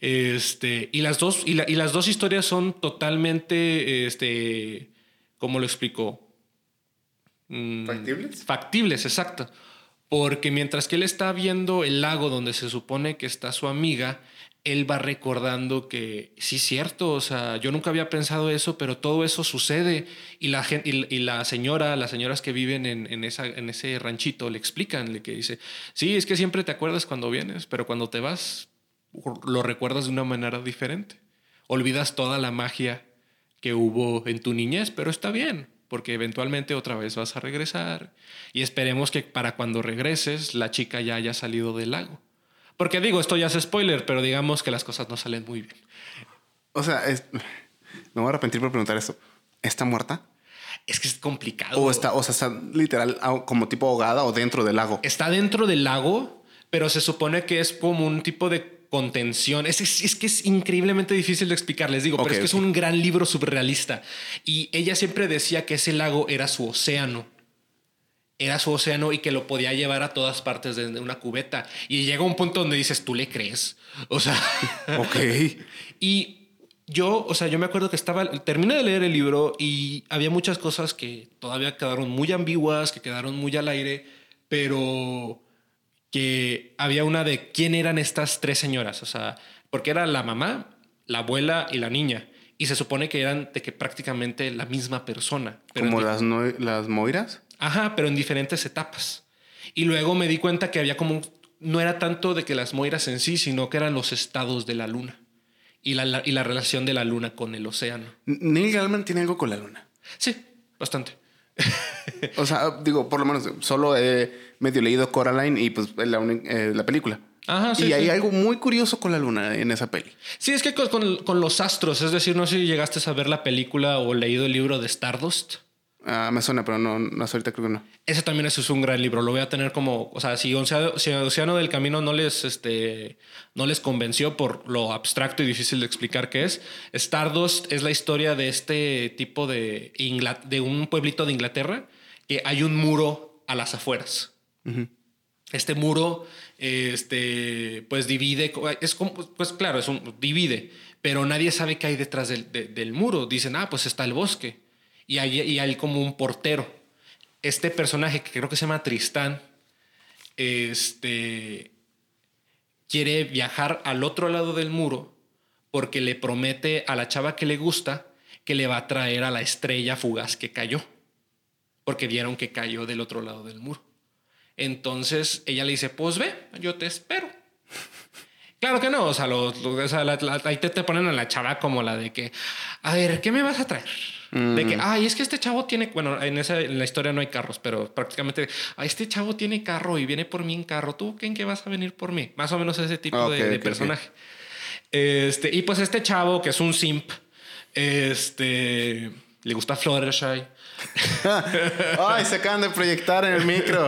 este, y, las dos, y, las dos historias son totalmente, este, ¿cómo lo explico? Mm, ¿Factibles? Factibles, exacto porque mientras que él está viendo el lago donde se supone que está su amiga, él va recordando que sí cierto, o sea, yo nunca había pensado eso, pero todo eso sucede y la, gente, la señora, las señoras que viven en ese ranchito le explican, le que dice, sí, es que siempre te acuerdas cuando vienes, pero cuando te vas lo recuerdas de una manera diferente. Olvidas toda la magia que hubo en tu niñez, pero está bien porque eventualmente otra vez vas a regresar y esperemos que para cuando regreses la chica ya haya salido del lago. Porque digo, esto ya es spoiler, pero digamos que las cosas no salen muy bien. O sea, me voy a arrepentir por preguntar esto. ¿Está muerta? Es que es complicado. O está, o sea, está literal como tipo ahogada o dentro del lago. Está dentro del lago, pero se supone que es como un tipo de contención. Es, es, que es increíblemente difícil de explicar, les digo, pero es que es un gran libro surrealista. Y ella siempre decía que ese lago era su océano. era su océano y que lo podía llevar a todas partes de una cubeta. Y llega un punto donde dices, ¿tú le crees? O sea, (laughs) Ok. y yo, o sea, yo me acuerdo que estaba, terminé de leer el libro y había muchas cosas que todavía quedaron muy ambiguas, que quedaron muy al aire, pero que había una de quién eran estas tres señoras, o sea, porque era la mamá, la abuela y la niña. Y se supone que eran de que prácticamente la misma persona. pero Como las, no- las Moiras. Ajá, pero en diferentes etapas. Y luego me di cuenta que había como no era tanto de que las moiras en sí, sino que eran los estados de la luna y la, la- y la relación de la luna con el océano. Neil Gaiman tiene algo con la luna. Sí, bastante. O sea, digo, por lo menos solo he medio leído Coraline y pues la, eh, la película. Ajá, sí, y hay sí. algo muy curioso con la luna en esa peli. Sí, es que con, con- con los astros, es decir, no sé si llegaste a ver la película o leído el libro de Stardust. Ah, me suena, pero no, no hasta ahorita creo que no. Ese también es un gran libro. Lo voy a tener como, o sea, si Océano, si Océano del Camino no les, este, no les convenció por lo abstracto y difícil de explicar que es, Stardust es la historia de este tipo de, Ingla- de un pueblito de Inglaterra que hay un muro a las afueras. Este muro, este, pues divide, es como, pues claro, es un, divide, pero nadie sabe qué hay detrás del, de- del muro. Dicen, ah, pues está el bosque y hay, y hay como un portero. Este personaje que creo que se llama Tristán, este, quiere viajar al otro lado del muro porque le promete a la chava que le gusta que le va a traer a la estrella fugaz que cayó, porque vieron que cayó del otro lado del muro. Entonces ella le dice, pues ve, yo te espero. (laughs) Claro que no, o sea, lo- lo- o sea, la- la- ahí te, te ponen a la chava como la de que, a ver, ¿qué me vas a traer? De que, ay, es que este chavo tiene, bueno, en, esa, en la historia no hay carros, pero prácticamente, ay, este chavo tiene carro y viene por mí en carro, ¿tú en qué vas a venir por mí? Más o menos ese tipo Ah, de, personaje. Este, y pues este chavo, que es un simp, este, le gusta Fluttershy. (laughs) Ay, se acaban de proyectar en el micro.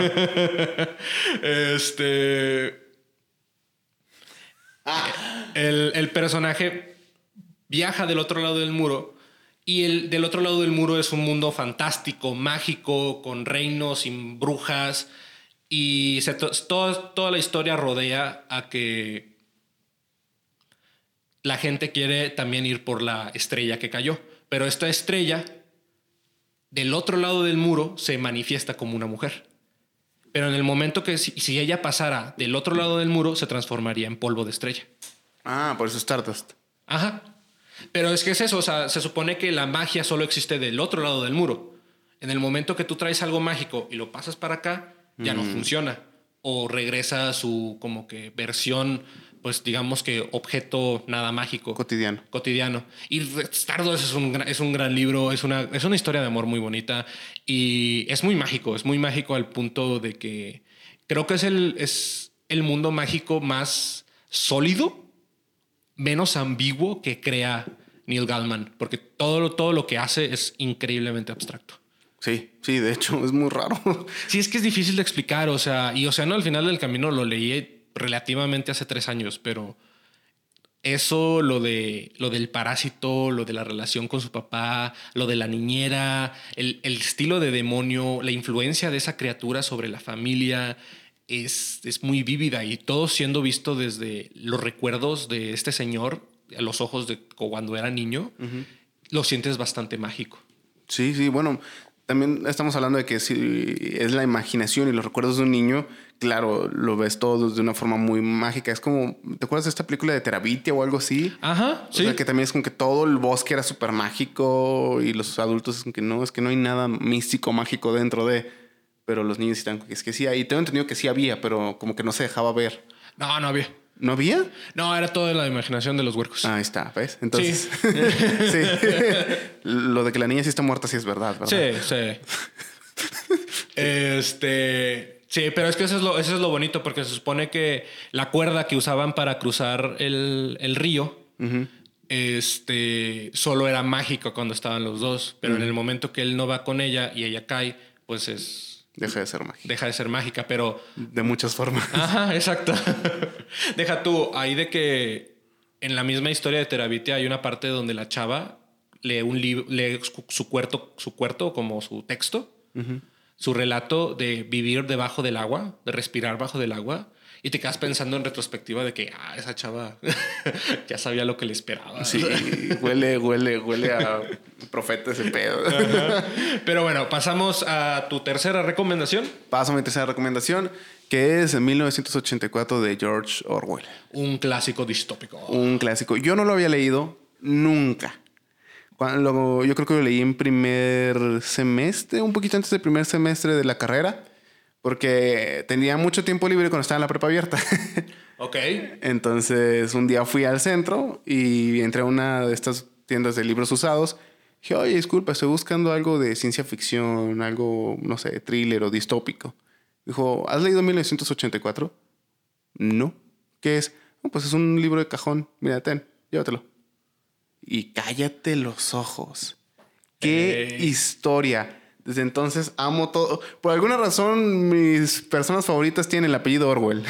Este. El, el personaje viaja del otro lado del muro y el del otro lado del muro es un mundo fantástico, mágico, con reinos, sin brujas y se to- toda, toda la historia rodea a que la gente quiere también ir por la estrella que cayó, pero esta estrella del otro lado del muro se manifiesta como una mujer. Pero en el momento que si, si ella pasara del otro lado del muro, se transformaría en polvo de estrella. Ah, por eso Stardust. Ajá. Pero es que es eso, o sea, se supone que la magia solo existe del otro lado del muro. En el momento que tú traes algo mágico y lo pasas para acá, ya no funciona. O regresa a su como que versión, pues digamos que objeto nada mágico Cotidiano. cotidiano. Y Stardust es un, gran- es un gran libro, es una, es una historia de amor muy bonita y es muy mágico, es muy mágico al punto de que creo que es el, es el mundo mágico más sólido, menos ambiguo que crea Neil Gaiman, porque todo, lo- todo lo que hace es increíblemente abstracto. Sí, sí, de hecho, (laughs) es muy raro. Sí, es que es difícil de explicar, o sea, y Océano al final del camino lo leí relativamente hace tres años, pero eso, lo de lo del parásito, lo de la relación con su papá, lo de la niñera, el, el estilo de demonio, la influencia de esa criatura sobre la familia es, es muy vívida y todo siendo visto desde los recuerdos de este señor a los ojos de cuando era niño, lo sientes bastante mágico. Sí, sí, bueno, también estamos hablando de que si es la imaginación y los recuerdos de un niño, claro, lo ves todo de una forma muy mágica. Es como, ¿te acuerdas de esta película de Terabitia o algo así? Ajá, O sí. sea, que también es como que todo el bosque era súper mágico y los adultos es como que no, es que no hay nada místico, mágico dentro de... Pero los niños están es que sí, ahí tengo entendido que sí había, pero como que no se dejaba ver. No, no había. ¿No había? No, era todo de la imaginación de los huercos. Ahí está, ¿ves? Entonces, sí. (laughs) (laughs) Lo de que la niña sí está muerta sí es verdad, ¿verdad? Sí, sí. (laughs) este. Sí, pero es que eso es, lo, eso es lo bonito, porque se supone que la cuerda que usaban para cruzar el, el río, este, solo era mágico cuando estaban los dos. Pero en el momento que él no va con ella y ella cae, pues es. Deja de ser mágica. Deja de ser mágica, pero De muchas formas. Ajá, (laughs) exacto. (laughs) Deja tú, ahí de que en la misma historia de Terabitia hay una parte donde la chava lee un libro, lee su, su cuarto, su cuarto como su texto su relato de vivir debajo del agua, de respirar bajo del agua, y te quedas pensando en retrospectiva de que, ah, esa chava (laughs) ya sabía lo que le esperaba. Sí, huele, huele, huele a profeta ese pedo. Pero bueno, pasamos a tu tercera recomendación. Paso a mi tercera recomendación, que es 1984 de George Orwell. Un clásico distópico. Un clásico. Yo no lo había leído nunca. Cuando, yo creo que lo leí en primer semestre, un poquito antes del primer semestre de la carrera porque tenía mucho tiempo libre cuando estaba en la prepa abierta. (laughs) ok. Entonces un día fui al centro y entré a una de estas tiendas de libros usados. Dije, oye, disculpa, estoy buscando algo de ciencia ficción, algo, no sé, thriller o distópico. Dijo, ¿has leído 1984? No. ¿Qué es? pues es un libro de cajón. Mira, ten, llévatelo. Y cállate los ojos. ¡Qué historia! Desde entonces amo todo. Por alguna razón, mis personas favoritas tienen el apellido Orwell.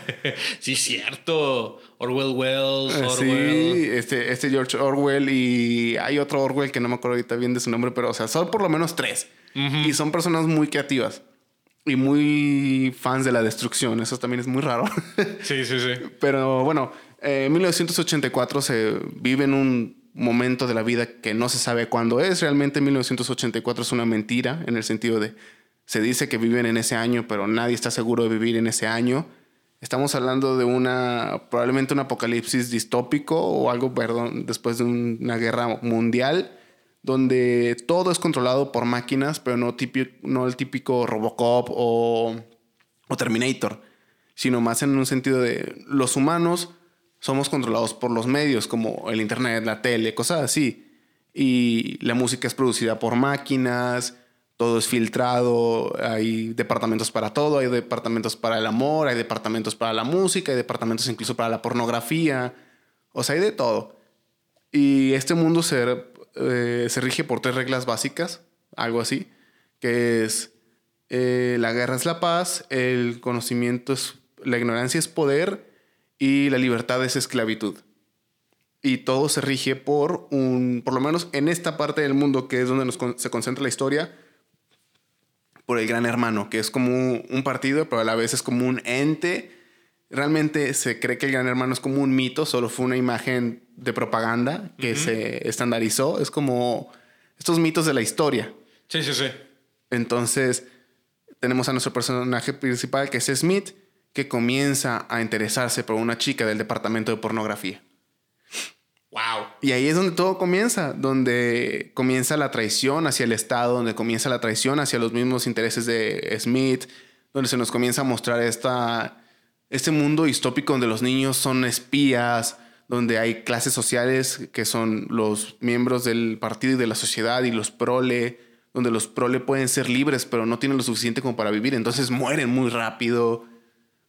(laughs) sí, cierto. Orwell Wells, eh, Orwell. Sí, este, este George Orwell y hay otro Orwell que no me acuerdo ahorita bien de su nombre, pero o sea, son por lo menos tres. Y son personas muy creativas y muy fans de la destrucción. Eso también es muy raro. sí, sí, sí. (laughs) Pero bueno, en eh, 1984 se vive en un momento de la vida que no se sabe cuándo es. Realmente 1984 es una mentira en el sentido de se dice que viven en ese año, pero nadie está seguro de vivir en ese año. Estamos hablando de una probablemente un apocalipsis distópico o algo, perdón, después de una guerra mundial donde todo es controlado por máquinas, pero no, típico, no el típico Robocop o, o Terminator, sino más en un sentido de los humanos somos controlados por los medios como el internet, la tele, cosas así. Y la música es producida por máquinas, todo es filtrado, hay departamentos para todo, hay departamentos para el amor, hay departamentos para la música, hay departamentos incluso para la pornografía, o sea, hay de todo. Y este mundo se, eh, se rige por tres reglas básicas, algo así, que es eh, la guerra es la paz, el conocimiento es, la ignorancia es poder y la libertad es esclavitud. Y todo se rige por un, por lo menos en esta parte del mundo que es donde se concentra la historia, por el gran hermano, que es como un partido, pero a la vez es como un ente. Realmente se cree que el gran hermano es como un mito, solo fue una imagen de propaganda que se estandarizó. Es como estos mitos de la historia. Sí, sí, sí. Entonces, tenemos a nuestro personaje principal, que es Smith, que comienza a interesarse por una chica del departamento de pornografía. Wow. Y ahí es donde todo comienza, donde comienza la traición hacia el Estado, donde comienza la traición hacia los mismos intereses de Smith, donde se nos comienza a mostrar esta, este mundo distópico donde los niños son espías, donde hay clases sociales que son los miembros del partido y de la sociedad y los prole, donde los prole pueden ser libres pero no tienen lo suficiente como para vivir, entonces mueren muy rápido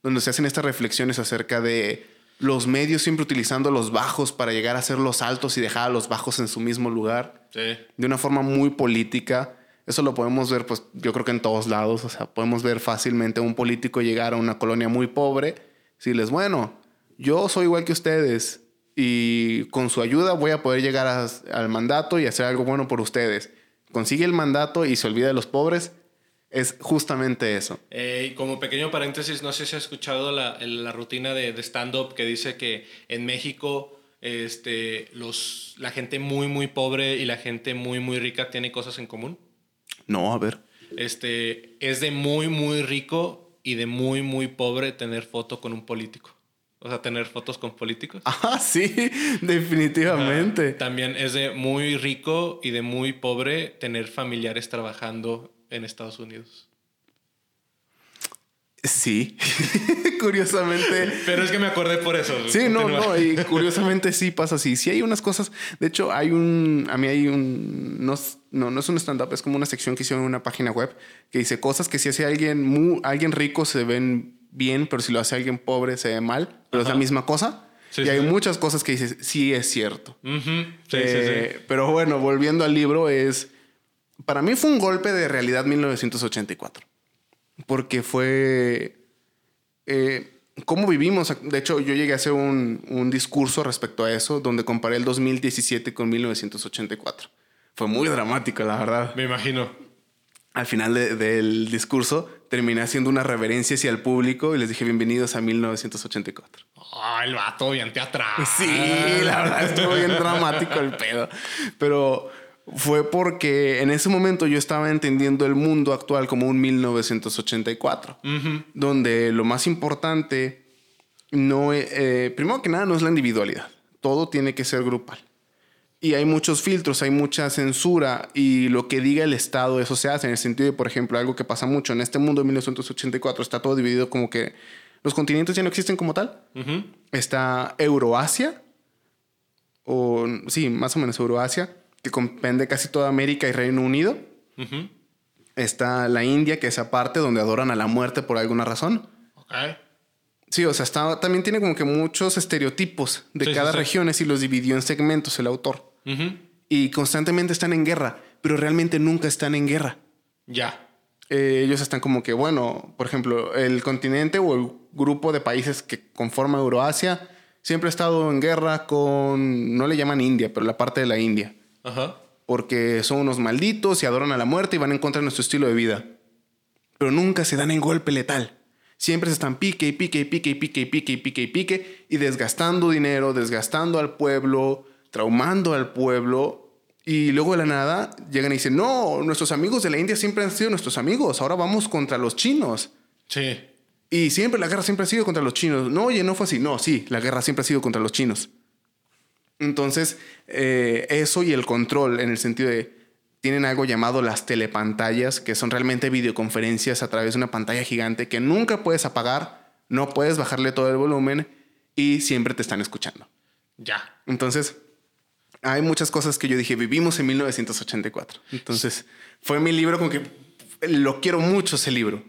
donde se hacen estas reflexiones acerca de los medios siempre utilizando los bajos para llegar a ser los altos y dejar a los bajos en su mismo lugar. Sí. De una forma muy política. Eso lo podemos ver, pues yo creo que en todos lados. O sea, podemos ver fácilmente a un político llegar a una colonia muy pobre, decirles, bueno, yo soy igual que ustedes y con su ayuda voy a poder llegar al mandato y hacer algo bueno por ustedes. Consigue el mandato y se olvida de los pobres es justamente eso. Eh, como pequeño paréntesis, no sé si has escuchado la, la rutina de, de stand-up que dice que en México este, los, la gente muy, muy pobre y la gente muy, muy rica tiene cosas en común. No, a ver. Este, es de muy, muy rico y de muy, muy pobre tener foto con un político. O sea, tener fotos con políticos. (laughs) Ah, sí, definitivamente. también es de muy rico y de muy pobre tener familiares trabajando en Estados Unidos. Sí, (laughs) curiosamente. Pero es que me acordé por eso. Sí, no, no, y curiosamente sí pasa así. Sí hay unas cosas, de hecho hay un, a mí hay un, no, no, es un stand-up, es como una sección que hicieron en una página web que dice cosas que si hace alguien, muy, alguien rico se ven bien, pero si lo hace alguien pobre se ve mal, pero es la misma cosa. y hay muchas cosas que dices, sí es cierto. Eh, pero bueno, volviendo al libro, es para mí fue un golpe de realidad 1984, porque fue eh, cómo vivimos. De hecho, yo llegué a hacer un, discurso respecto a eso, donde comparé el 2017 con 1984. Fue muy dramático, la verdad. Me imagino. al final de- del discurso terminé haciendo una reverencia hacia el público y les dije bienvenidos a 1984. Ah, el vato bien teatral. Sí, la verdad estuvo bien dramático el pedo. Pero fue porque en ese momento yo estaba entendiendo el mundo actual como un 1984, donde lo más importante no es, eh, primero que nada, no es la individualidad. Todo tiene que ser grupal. Y hay muchos filtros, hay mucha censura y lo que diga el Estado, eso se hace en el sentido de, por ejemplo, algo que pasa mucho en este mundo de 1984, está todo dividido como que los continentes ya no existen como tal. Ujú. Está Euroasia, o sí, más o menos Euroasia, que comprende casi toda América y Reino Unido. Está la India, que es aparte, donde adoran a la muerte por alguna razón. Ok. Sí, o sea, está, también tiene como que muchos estereotipos de Sí, cada sí. región y los dividió en segmentos el autor. Y constantemente están en guerra, pero realmente nunca están en guerra. Ya. Eh, ellos están como que, bueno, por ejemplo, el continente o el grupo de países que conforma Euroasia siempre ha estado en guerra con, no le llaman India, pero la parte de la India, Ajá. porque son unos malditos y adoran a la muerte y van en contra de nuestro estilo de vida. Pero nunca se dan el golpe letal. Siempre se están pique y pique y pique y pique y pique y pique y pique y desgastando dinero, desgastando al pueblo, traumando al pueblo. Y luego de la nada llegan y dicen, no, nuestros amigos de la India siempre han sido nuestros amigos, ahora vamos contra los chinos. Sí. Y siempre la guerra siempre ha sido contra los chinos. No, oye, no fue así. No, sí, la guerra siempre ha sido contra los chinos. Entonces, eh, eso y el control en el sentido de, tienen algo llamado las telepantallas, que son realmente videoconferencias a través de una pantalla gigante que nunca puedes apagar, no puedes bajarle todo el volumen y siempre te están escuchando. Ya. Entonces, hay muchas cosas que yo dije, vivimos en 1984. Entonces, fue mi libro con que lo quiero mucho ese libro.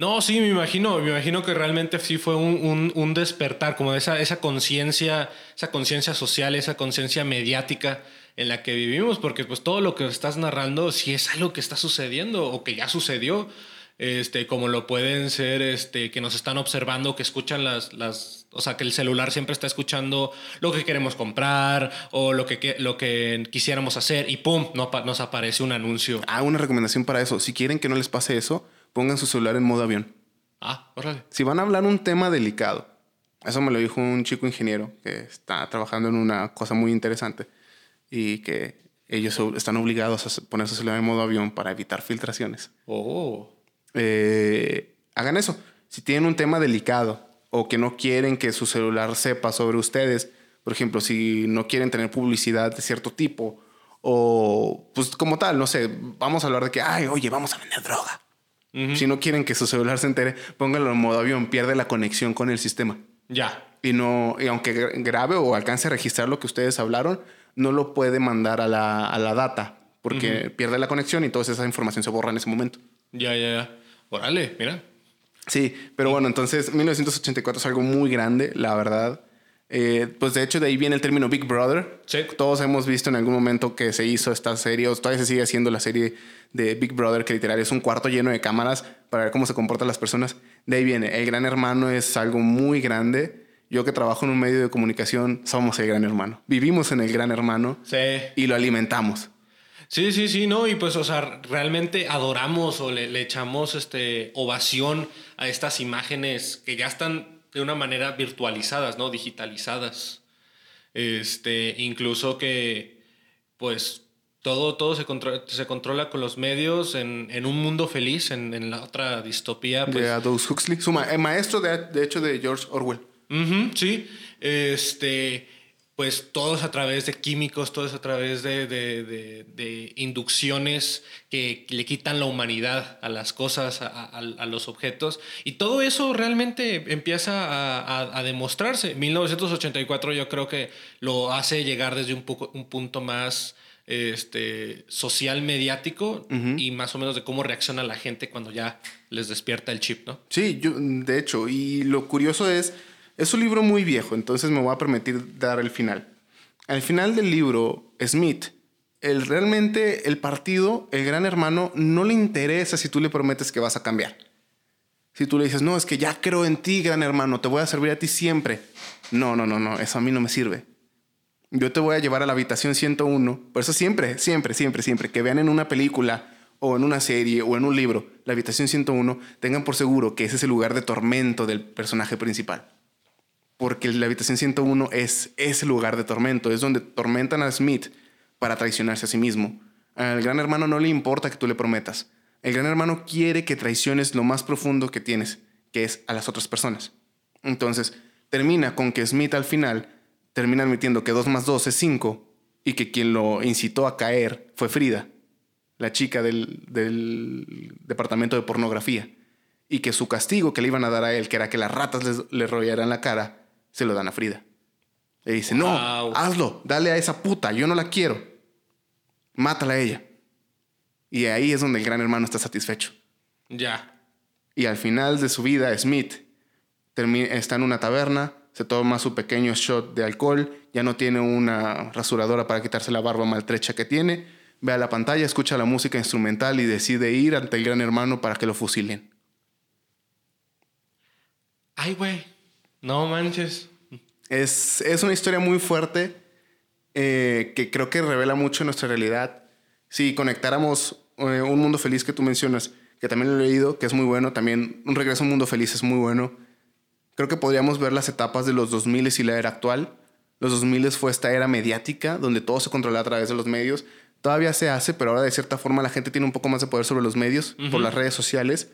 No, sí, me imagino, me imagino que realmente sí fue un, un- un despertar, como esa, esa conciencia, esa conciencia social, esa conciencia mediática en la que vivimos, porque pues todo lo que estás narrando sí es algo que está sucediendo o que ya sucedió, este, como lo pueden ser, este, que nos están observando, que escuchan las, las, o sea, que el celular siempre está escuchando lo que queremos comprar o lo que, lo que quisiéramos hacer y pum, no, nos aparece un anuncio. Ah, una recomendación para eso. Si quieren que no les pase eso, pongan su celular en modo avión. Ah, órale. Si van a hablar un tema delicado, eso me lo dijo un chico ingeniero que está trabajando en una cosa muy interesante y que ellos están obligados a poner su celular en modo avión para evitar filtraciones. Oh. Eh, hagan eso. Si tienen un tema delicado o que no quieren que su celular sepa sobre ustedes, por ejemplo, si no quieren tener publicidad de cierto tipo o pues como tal, no sé, vamos a hablar de que, ay, oye, vamos a vender droga. Si no quieren que su celular se entere, pónganlo en modo avión, pierde la conexión con el sistema. Ya. Y no, y aunque gra- grabe o alcance a registrar lo que ustedes hablaron, no lo puede mandar a la, a la data porque pierde la conexión y toda esa información se borra en ese momento. Ya, ya, ya. Órale, mira. Sí, pero bueno, entonces 1984 es algo muy grande, la verdad. Eh, pues de hecho de ahí viene el término Big Brother. Sí. Todos hemos visto en algún momento que se hizo esta serie, o todavía se sigue haciendo la serie de Big Brother, que literal es un cuarto lleno de cámaras para ver cómo se comportan las personas. De ahí viene, el gran hermano es algo muy grande. Yo que trabajo en un medio de comunicación, somos el gran hermano. Vivimos en el gran hermano Sí. y lo alimentamos. Sí, sí, sí, no, y pues, o sea, realmente adoramos o le, le echamos este, ovación a estas imágenes que ya están de una manera virtualizadas, ¿no? Digitalizadas. Este, incluso que, pues, todo, todo se, contro- se controla con los medios en, en un mundo feliz, en, en la otra distopía. Pues, de Aldous Huxley, su ma- el maestro de, de hecho de George Orwell. Sí, este, pues todo es a través de químicos, todo es a través de, de- de- de inducciones que le quitan la humanidad a las cosas, a, a- a los objetos. Y todo eso realmente empieza a, a- a demostrarse. 1984 yo creo que lo hace llegar desde un, poco, un punto más este, social mediático y más o menos de cómo reacciona la gente cuando ya les despierta el chip, ¿no? Sí, yo, de hecho, y lo curioso es, es un libro muy viejo, entonces me voy a permitir dar el final. Al final del libro, Smith, el, realmente el partido, el gran hermano, no le interesa si tú le prometes que vas a cambiar. Si tú le dices, no, es que ya creo en ti, gran hermano, te voy a servir a ti siempre. No, no, no, no, eso a mí no me sirve. Yo te voy a llevar a la habitación 101. Por eso siempre, siempre, siempre, siempre, que vean en una película o en una serie o en un libro, la habitación 101, tengan por seguro que ese es el lugar de tormento del personaje principal. Porque la habitación 101 es ese lugar de tormento, es donde tormentan a Smith para traicionarse a sí mismo. Al gran hermano no le importa que tú le prometas. El gran hermano quiere que traiciones lo más profundo que tienes, que es a las otras personas. Entonces, termina con que Smith al final termina admitiendo que 2 más 2 es 5 y que quien lo incitó a caer fue Frida la chica del, departamento de pornografía, y que su castigo que le iban a dar a él, que era que las ratas le rollaran la cara, se lo dan a Frida. Le dice, no, hazlo, dale a esa puta, yo no la quiero. Mátala a ella. Y ahí es donde el gran hermano está satisfecho. Ya. Y al final de su vida, Smith está en una taberna, se toma su pequeño shot de alcohol, ya no tiene una rasuradora para quitarse la barba maltrecha que tiene, ve a la pantalla, escucha la música instrumental y decide ir ante el gran hermano para que lo fusilen. Ay, güey. No manches. Es, es, una historia muy fuerte eh, que creo que revela mucho nuestra realidad. Si conectáramos eh, un mundo feliz que tú mencionas, que también lo he leído, que es muy bueno, también un regreso a un mundo feliz es muy bueno. Creo que podríamos ver las etapas de los 2000 y la era actual. Los 2000 fue esta era mediática donde todo se controlaba a través de los medios Todavía se hace, pero ahora de cierta forma la gente tiene un poco más de poder sobre los medios por las redes sociales.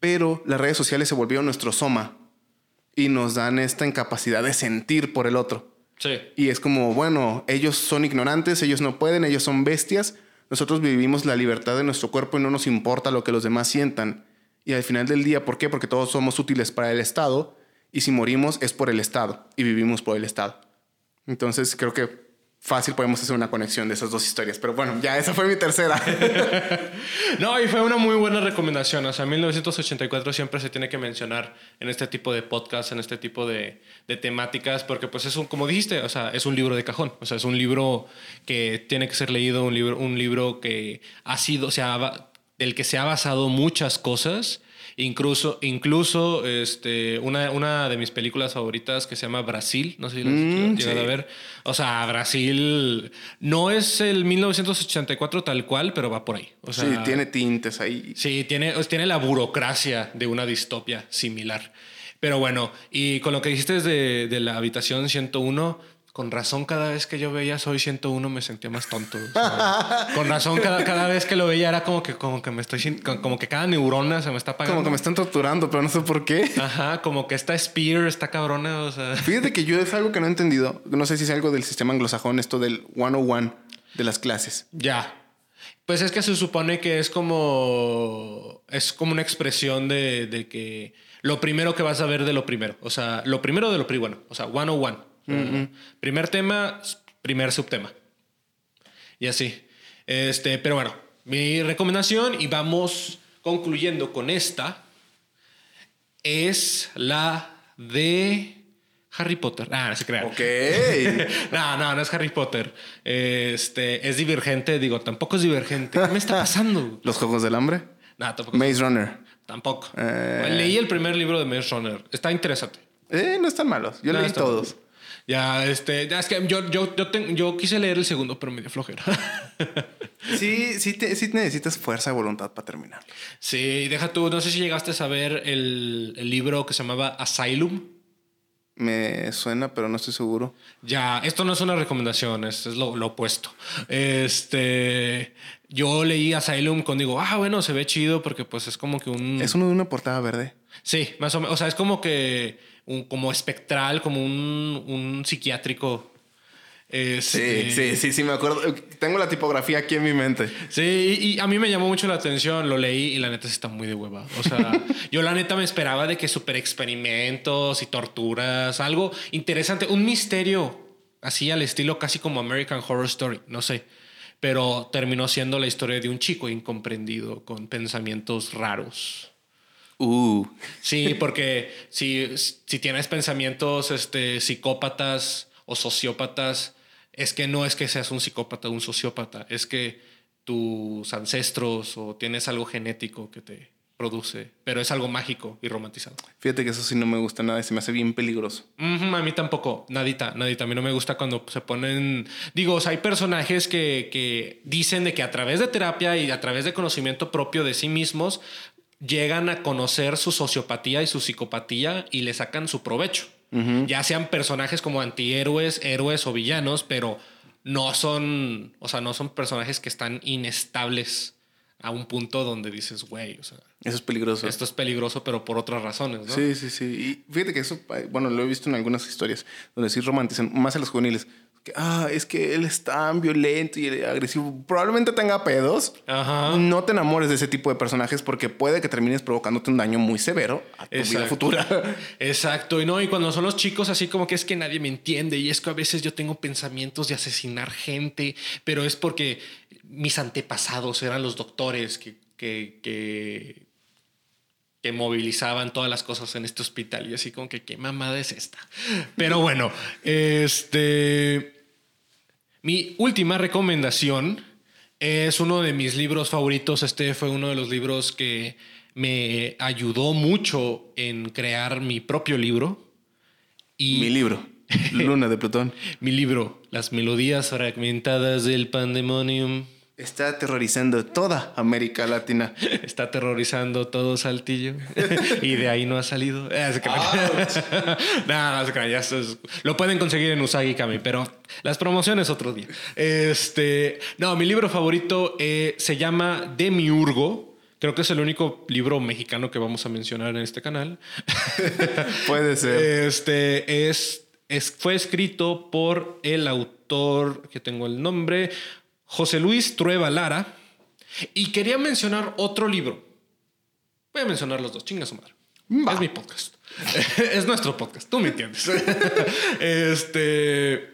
Pero las redes sociales se volvieron nuestro soma y nos dan esta incapacidad de sentir por el otro. Sí. Y es como, bueno, ellos son ignorantes, ellos no pueden, ellos son bestias. Nosotros vivimos la libertad de nuestro cuerpo y no nos importa lo que los demás sientan. Y al final del día, ¿por qué? Porque todos somos útiles para el Estado y si morimos es por el Estado y vivimos por el Estado. Entonces creo que fácil podemos hacer una conexión de esas dos historias. Pero bueno, ya esa fue mi tercera. (laughs) no, y fue una muy buena recomendación. O sea, 1984 siempre se tiene que mencionar en este tipo de podcast, en este tipo de, de, temáticas, porque pues es un, como dijiste, o sea, es un libro de cajón. O sea, es un libro que tiene que ser leído, un libro, un libro que ha sido, o sea, del que se ha basado muchas cosas Incluso, incluso este, una, una de mis películas favoritas que se llama Brasil, no sé si la mm, llegado a ver. O sea, Brasil no es el 1984 tal cual, pero va por ahí. O sea, sí, tiene tintes ahí. Sí, tiene, tiene la burocracia de una distopia similar. Pero bueno, y con lo que dijiste de, de la habitación 101, con razón, cada vez que yo veía Soy 101 me sentía más tonto. (laughs) con razón, cada, cada, vez que lo veía era como que, como que me estoy como que cada neurona se me está apagando. Como que me están torturando, pero no sé por qué. Ajá, como que esta Spear está cabrona. O sea. Fíjate que yo es algo que no he entendido. No sé si es algo del sistema anglosajón, esto del 101 de las clases. Ya. Pues es que se supone que es como. Es como una expresión de, de que lo primero que vas a ver de lo primero. O sea, lo primero de lo primero. O sea, 101. Primer tema, primer subtema. Y así. Este, pero bueno, mi recomendación, y vamos concluyendo con esta, es la de Harry Potter. Ah, no se crea. Ok. (laughs) no, no, no es Harry Potter. Este, es divergente. Digo, tampoco es divergente. ¿Qué me está pasando? (laughs) ¿Los Juegos del Hambre? No, tampoco. Maze Runner. Tampoco. Eh. Leí el primer libro de Maze Runner. Está interesante. Eh, no están malos. Yo leí todos. Ya, este, ya es que yo, yo, yo, yo quise leer el segundo, pero me dio flojera. (laughs) sí, sí, sí necesitas fuerza de voluntad para terminar. Sí, deja tú, no sé si llegaste a saber el, el libro que se llamaba Asylum. Me suena, pero no estoy seguro. Ya, esto no es una recomendación, es, es lo, lo, opuesto. Este, yo leí Asylum con digo, ah, bueno, se ve chido porque pues es como que un... Es uno de una portada verde. Sí, más o menos. O sea, es como que un, como espectral, como un, un psiquiátrico. Este, sí, sí, sí, sí, me acuerdo. Tengo la tipografía aquí en mi mente. Sí, y a mí me llamó mucho la atención, lo leí y la neta está muy de hueva. O sea, (laughs) yo la neta me esperaba de que super experimentos y torturas, algo interesante, un misterio así al estilo casi como American Horror Story, no sé. Pero terminó siendo la historia de un chico incomprendido con pensamientos raros. Uh. Sí, porque si, si tienes pensamientos este, psicópatas o sociópatas, es que no es que seas un psicópata o un sociópata, es que tus ancestros o tienes algo genético que te produce, pero es algo mágico y romantizado. Fíjate que eso sí no me gusta nada y se me hace bien peligroso. A mí tampoco, nadita, nadita. A mí no me gusta cuando se ponen. Digo, o sea, hay personajes que, que dicen de que a través de terapia y a través de conocimiento propio de sí mismos llegan a conocer su sociopatía y su psicopatía y le sacan su provecho. Ya sean personajes como antihéroes, héroes o villanos, pero no son, o sea, no son personajes que están inestables a un punto donde dices, güey, o sea, Eso es peligroso. esto es peligroso, pero por otras razones, ¿no? Sí, sí, sí. Y fíjate que eso, bueno, lo he visto en algunas historias donde sí romantizan, más a los juveniles. Que, ah, es que él es tan violento y agresivo. Probablemente tenga pedos. Ajá. No te enamores de ese tipo de personajes porque puede que termines provocándote un daño muy severo a tu vida Exacto. futura. (laughs) Exacto, y no, y cuando son los chicos así como que es que nadie me entiende y es que a veces yo tengo pensamientos de asesinar gente, pero es porque mis antepasados eran los doctores que, que, que, que movilizaban todas las cosas en este hospital y así como que qué mamada es esta. Pero bueno, este... Mi última recomendación es uno de mis libros favoritos. Este fue uno de los libros que me ayudó mucho en crear mi propio libro. Y Mi libro, Luna de Plutón, (laughs) mi libro, Las melodías fragmentadas del pandemonium, está aterrorizando toda América Latina. (laughs) está aterrorizando todo Saltillo (laughs) y de ahí no ha salido. (laughs) No, no ya es- lo pueden conseguir en Usagi Kami, pero las promociones otro día. Este, no, mi libro favorito eh, se llama Demiurgo. Creo que es el único libro mexicano que vamos a mencionar en este canal. Puede ser. Este es, es- fue escrito por el autor, que tengo el nombre, José Luis Trueba Lara. Y quería mencionar otro libro. Voy a mencionar los dos, chinga su madre. Va. Es mi podcast. (laughs) es nuestro podcast, tú me entiendes. (laughs) este.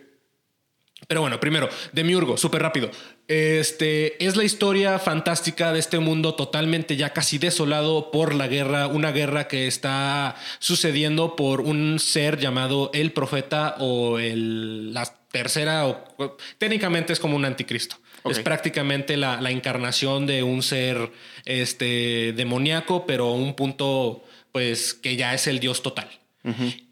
Pero bueno, primero, Demiurgo, súper rápido. Este es la historia fantástica de este mundo totalmente ya casi desolado por la guerra, una guerra que está sucediendo por un ser llamado el profeta o el, la tercera, o técnicamente es como un anticristo. Es prácticamente la, la encarnación de un ser este, demoníaco, pero a un punto pues que ya es el dios total.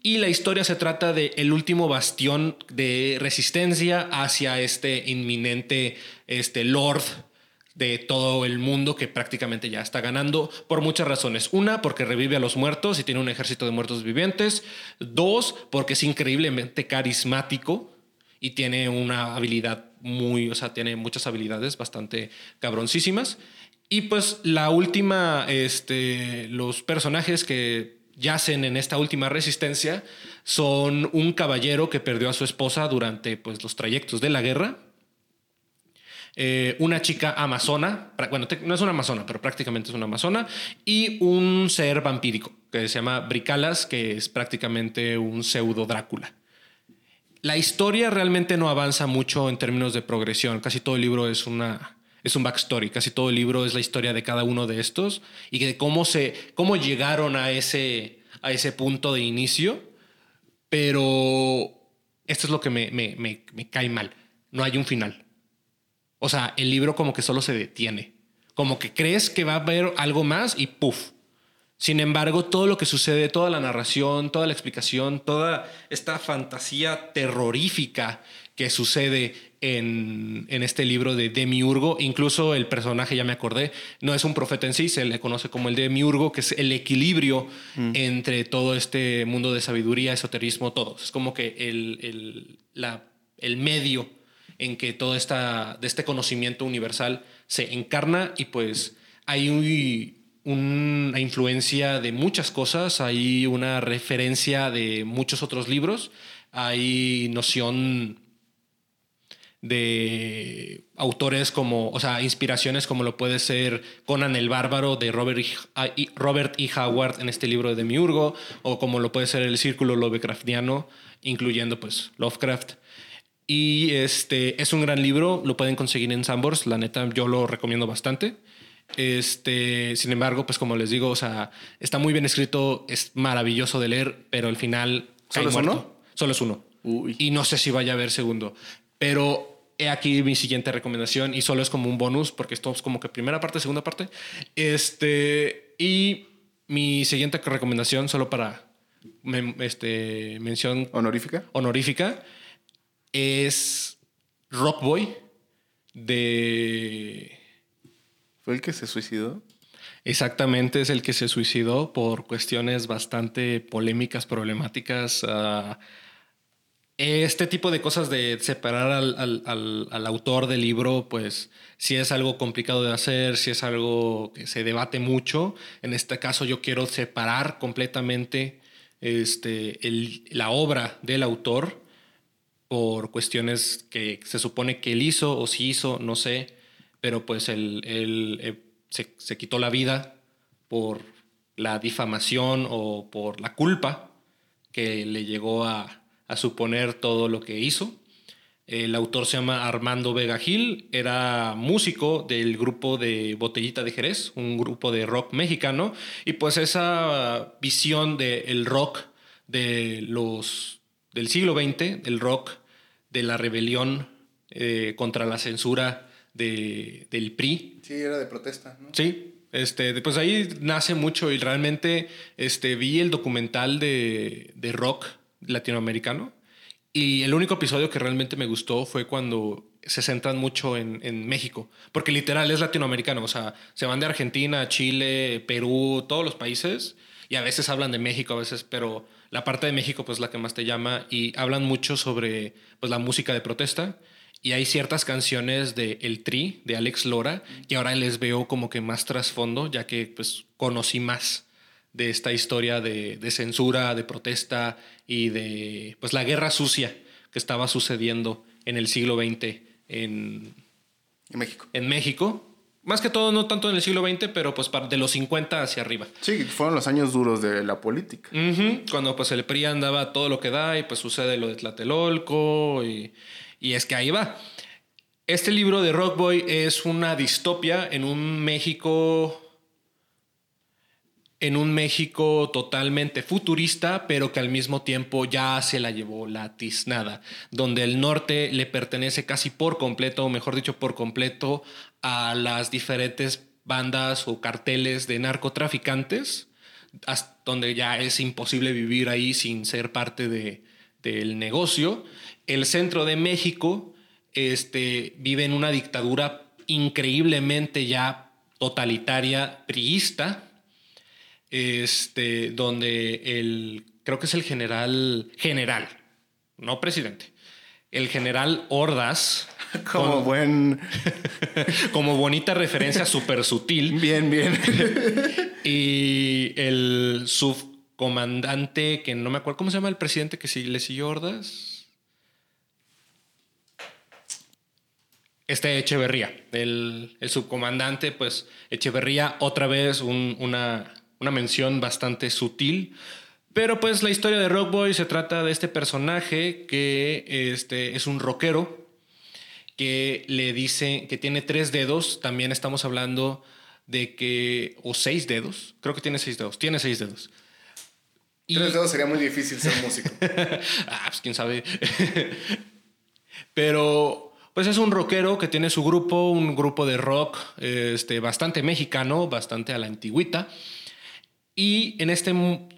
Y la historia se trata de el último bastión de resistencia hacia este inminente este lord de todo el mundo que prácticamente ya está ganando por muchas razones. Una, porque revive a los muertos y tiene un ejército de muertos vivientes. Dos, porque es increíblemente carismático y tiene una habilidad muy, o sea, tiene muchas habilidades bastante cabroncísimas. Y pues la última, este, los personajes que yacen en esta última resistencia son un caballero que perdió a su esposa durante pues, los trayectos de la guerra. Eh, una chica amazona, bueno, no es una amazona, pero prácticamente es una amazona, y un ser vampírico que se llama Bricalas, que es prácticamente un pseudo Drácula. La historia realmente no avanza mucho en términos de progresión. Casi todo el libro es una es un backstory. Casi todo el libro es la historia de cada uno de estos y de cómo se cómo llegaron a ese a ese punto de inicio. Pero esto es lo que me, me- me- me cae mal. No hay un final. O sea, el libro como que solo se detiene. Como que crees que va a haber algo más y puff. Sin embargo, todo lo que sucede, toda la narración, toda la explicación, toda esta fantasía terrorífica que sucede en, en este libro de Demiurgo, incluso el personaje, ya me acordé, no es un profeta en sí, se le conoce como el Demiurgo, que es el equilibrio entre todo este mundo de sabiduría, esoterismo, todo. Es como que el, el, la- el medio en que todo esta, de este conocimiento universal se encarna y pues hay un- una influencia de muchas cosas, hay una referencia de muchos otros libros, hay noción de autores como, o sea, inspiraciones como lo puede ser Conan el Bárbaro de Robert E. I- Robert E. Howard en este libro de Demiurgo, o como lo puede ser el Círculo Lovecraftiano, incluyendo pues Lovecraft. Y este es un gran libro, lo pueden conseguir en Sambors, la neta yo lo recomiendo bastante. Este, sin embargo, pues como les digo, o sea, está muy bien escrito, es maravilloso de leer, pero al final ¿Solo es muerto. uno? Solo es uno. Uy. Y no sé si vaya a haber segundo. Pero he aquí mi siguiente recomendación y solo es como un bonus porque esto es como que primera parte, segunda parte. Este, y mi siguiente recomendación, solo para este, mención ¿Honorífica? honorífica, es Rockboy de... ¿Fue el que se suicidó? Exactamente, es el que se suicidó por cuestiones bastante polémicas, problemáticas. ah, este tipo de cosas de separar al, al- al- autor del libro, pues si es algo complicado de hacer, si es algo que se debate mucho. En este caso yo quiero separar completamente este, el- la obra del autor por cuestiones que se supone que él hizo o si hizo, no sé, pero pues él, eh, se, quitó la vida por la difamación o por la culpa que le llegó a, a suponer todo lo que hizo. El autor se llama Armando Vega Gil, era músico del grupo de Botellita de Jerez, un grupo de rock mexicano, y pues esa visión del rock de los, del siglo XX, el rock de la rebelión eh, contra la censura de- del PRI, Sí, era de protesta, ¿no? Sí, este, pues ahí nace mucho y realmente este, vi el documental de, de rock latinoamericano y el único episodio que realmente me gustó fue cuando se centran mucho en, en México, porque literal es latinoamericano, o sea, se van de Argentina, Chile, Perú, todos los países y a veces hablan de México, a veces, pero la parte de México pues la que más te llama y hablan mucho sobre pues la música de protesta y hay ciertas canciones de El Tri, de Alex Lora, que ahora les veo como que más trasfondo, ya que pues conocí más de esta historia de, de censura, de protesta y de pues la guerra sucia que estaba sucediendo en el siglo XX en, En México. en México. Más que todo, no tanto en el siglo XX, pero pues de los 50 hacia arriba. Sí, fueron los años duros de la política. Cuando pues el PRI andaba todo lo que da y pues sucede lo de Tlatelolco y, y es que ahí va. Este libro de Rockboy es una distopia en un México en un México totalmente futurista, pero que al mismo tiempo ya se la llevó la tiznada, donde el norte le pertenece casi por completo, o mejor dicho, por completo, a las diferentes bandas o carteles de narcotraficantes, donde ya es imposible vivir ahí sin ser parte de, del negocio. El centro de México este, vive en una dictadura increíblemente ya totalitaria, priista, este, donde el, creo que es el general, general, no presidente, el general Ordaz, (laughs) Como con- buen. (laughs) como bonita referencia súper sutil, (laughs) Bien, bien. y el subcomandante, que no me acuerdo, ¿cómo se llama el presidente que sí le siguió Ordaz? Este Echeverría, el, el subcomandante, pues Echeverría, otra vez un- una, una mención bastante sutil. Pero pues la historia de Rockboy se trata de este personaje que este, es un rockero que le dice que tiene tres dedos. También estamos hablando de que, o seis dedos, creo que tiene seis dedos, tiene seis dedos. Y- Tres dedos sería muy difícil ser músico. (laughs) ah, pues quién sabe. (laughs) Pero pues es un rockero que tiene su grupo, un grupo de rock este, bastante mexicano, bastante a la antigüita. Y en este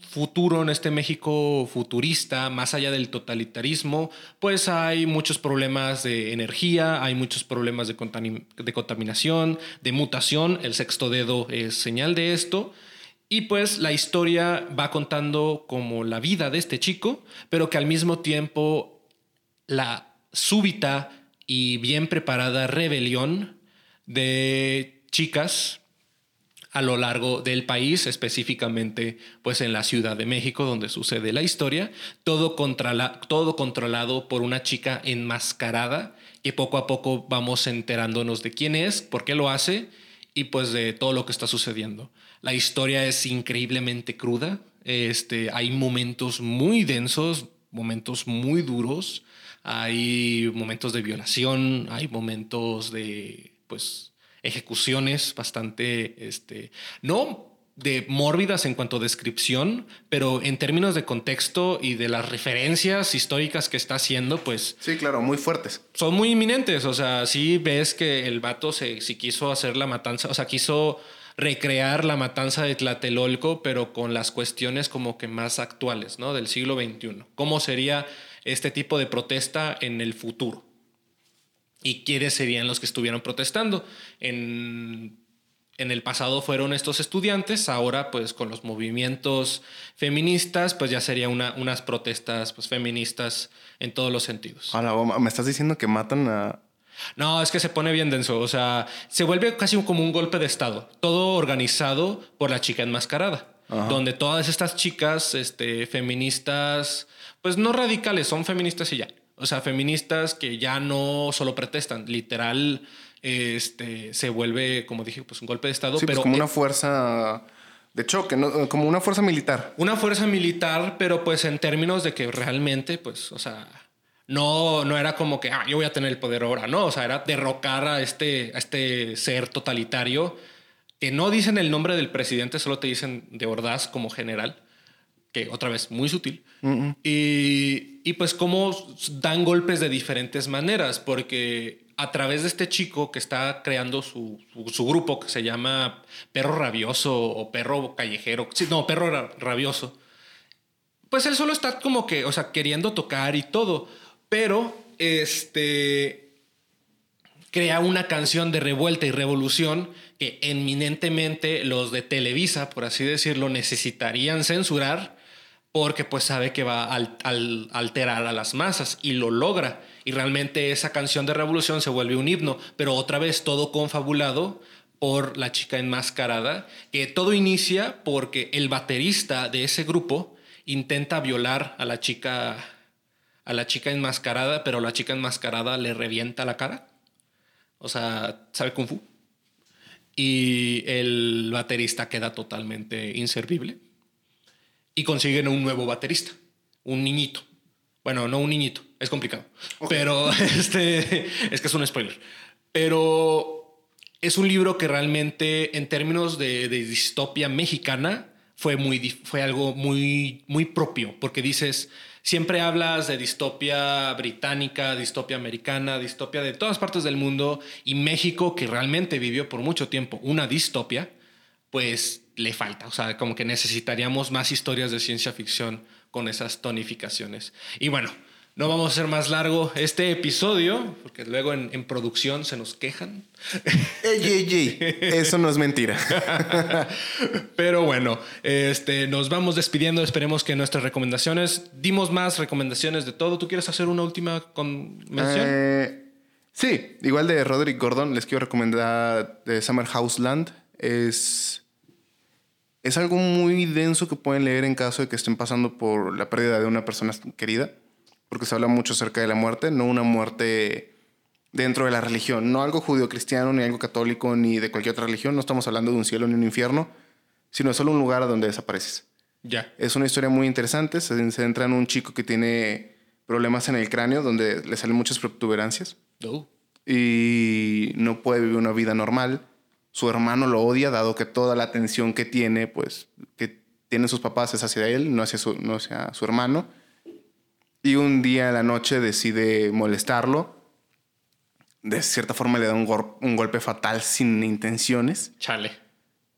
futuro, en este México futurista, más allá del totalitarismo, pues hay muchos problemas de energía, hay muchos problemas de contaminación, de mutación. El sexto dedo es señal de esto. Y pues la historia va contando como la vida de este chico, pero que al mismo tiempo la súbita y bien preparada rebelión de chicas a lo largo del país, específicamente pues en la Ciudad de México donde sucede la historia, todo, controla- todo controlado por una chica enmascarada que poco a poco vamos enterándonos de quién es, por qué lo hace y pues de todo lo que está sucediendo. La historia es increíblemente cruda, este, hay momentos muy densos, momentos muy duros, hay momentos de violación, hay momentos de pues ejecuciones bastante, este, no de mórbidas en cuanto a descripción, pero en términos de contexto y de las referencias históricas que está haciendo, pues Sí, claro, muy fuertes. son muy inminentes. O sea, sí ves que el vato se, si quiso hacer la matanza, o sea, quiso recrear la matanza de Tlatelolco, pero con las cuestiones como que más actuales, ¿no? Del siglo XXI. ¿Cómo sería este tipo de protesta en el futuro? ¿Y quiénes serían los que estuvieron protestando? En, en el pasado fueron estos estudiantes, ahora pues con los movimientos feministas, pues ya sería una, unas protestas pues, feministas en todos los sentidos. Hola, me estás diciendo que matan a, no, es que se pone bien denso. O sea, se vuelve casi como un golpe de Estado. Todo organizado por la chica enmascarada. Donde todas estas chicas este, feministas, pues no radicales, son feministas y ya. O sea, feministas que ya no solo protestan, literal, este, se vuelve, como dije, pues un golpe de Estado. Sí, pues, pero como una fuerza de choque, ¿no? como una fuerza militar. Una fuerza militar, pero pues en términos de que realmente, pues, o sea, no, no era como que ah, yo voy a tener el poder ahora, no, o sea, era derrocar a este, a este ser totalitario que no dicen el nombre del presidente, solo te dicen de Ordaz como general, que otra vez muy sutil. y, y, pues cómo dan golpes de diferentes maneras, porque a través de este chico que está creando su, su, grupo que se llama Perro Rabioso o Perro Callejero, no, Perro Rabioso, pues él solo está como que, o sea, queriendo tocar y todo pero este crea una canción de revuelta y revolución que eminentemente los de Televisa, por así decirlo, necesitarían censurar porque pues sabe que va a alterar a las masas y lo logra. Y realmente esa canción de revolución se vuelve un himno, pero otra vez todo confabulado por la chica enmascarada, que todo inicia porque el baterista de ese grupo intenta violar a la chica a la chica enmascarada, pero la chica enmascarada le revienta la cara. O sea, sabe kung fu. Y el baterista queda totalmente inservible. Y consiguen un nuevo baterista, un niñito. Bueno, no un niñito, es complicado. Pero (laughs) este es que es un spoiler. Pero es un libro que realmente, en términos de, de distopia mexicana, fue, muy, fue algo muy, muy propio, porque dices, siempre hablas de distopia británica, distopia americana, distopia de todas partes del mundo y México, que realmente vivió por mucho tiempo una distopia, pues le falta. O sea, como que necesitaríamos más historias de ciencia ficción con esas tonificaciones. Y bueno, no vamos a hacer más largo este episodio, porque luego en, producción se nos quejan. Ey, ey, ey. Eso no es mentira. (laughs) Pero bueno, este, nos vamos despidiendo. Esperemos que nuestras recomendaciones, dimos más recomendaciones de todo. ¿Tú quieres hacer una última mención? Eh, sí, igual de Roderick Gordon, les quiero recomendar de Summer House Land. Es, es algo muy denso que pueden leer en caso de que estén pasando por la pérdida de una persona querida porque se habla mucho acerca de la muerte, no una muerte dentro de la religión, no algo judío-cristiano, ni algo católico, ni de cualquier otra religión, no estamos hablando de un cielo ni un infierno, sino solo un lugar donde desapareces. Ya. Es una historia muy interesante, se centra en un chico que tiene problemas en el cráneo, donde le salen muchas protuberancias. Oh. Y no puede vivir una vida normal. Su hermano lo odia, dado que toda la atención que tiene, pues, que tienen sus papás es hacia él, no hacia su, no hacia su hermano y un día a la noche decide molestarlo. De cierta forma le da un, un golpe fatal sin intenciones. Chale.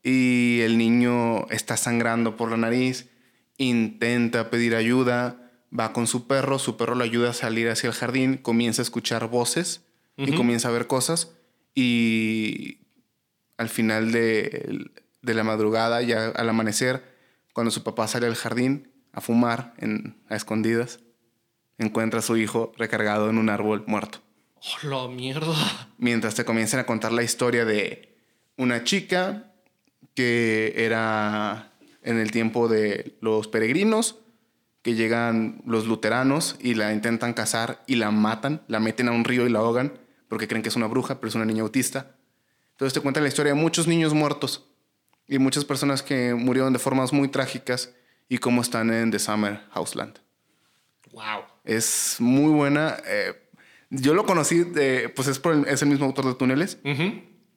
Y el niño está sangrando por la nariz, intenta pedir ayuda, va con su perro, su perro le ayuda a salir hacia el jardín, comienza a escuchar voces y comienza a ver cosas. Y al final de, de, la madrugada, ya al amanecer, cuando su papá sale al jardín a fumar en, a escondidas, encuentra a su hijo recargado en un árbol muerto. ¡Oh, la mierda! Mientras te comienzan a contar la historia de una chica que era en el tiempo de los peregrinos, que llegan los luteranos y la intentan cazar y la matan, la meten a un río y la ahogan porque creen que es una bruja, pero es una niña autista. Entonces te cuenta la historia de muchos niños muertos y muchas personas que murieron de formas muy trágicas y cómo están en The Summer Houseland. Wow. Es muy buena. Eh, yo lo conocí, pues es, por el, es el mismo autor de Túneles.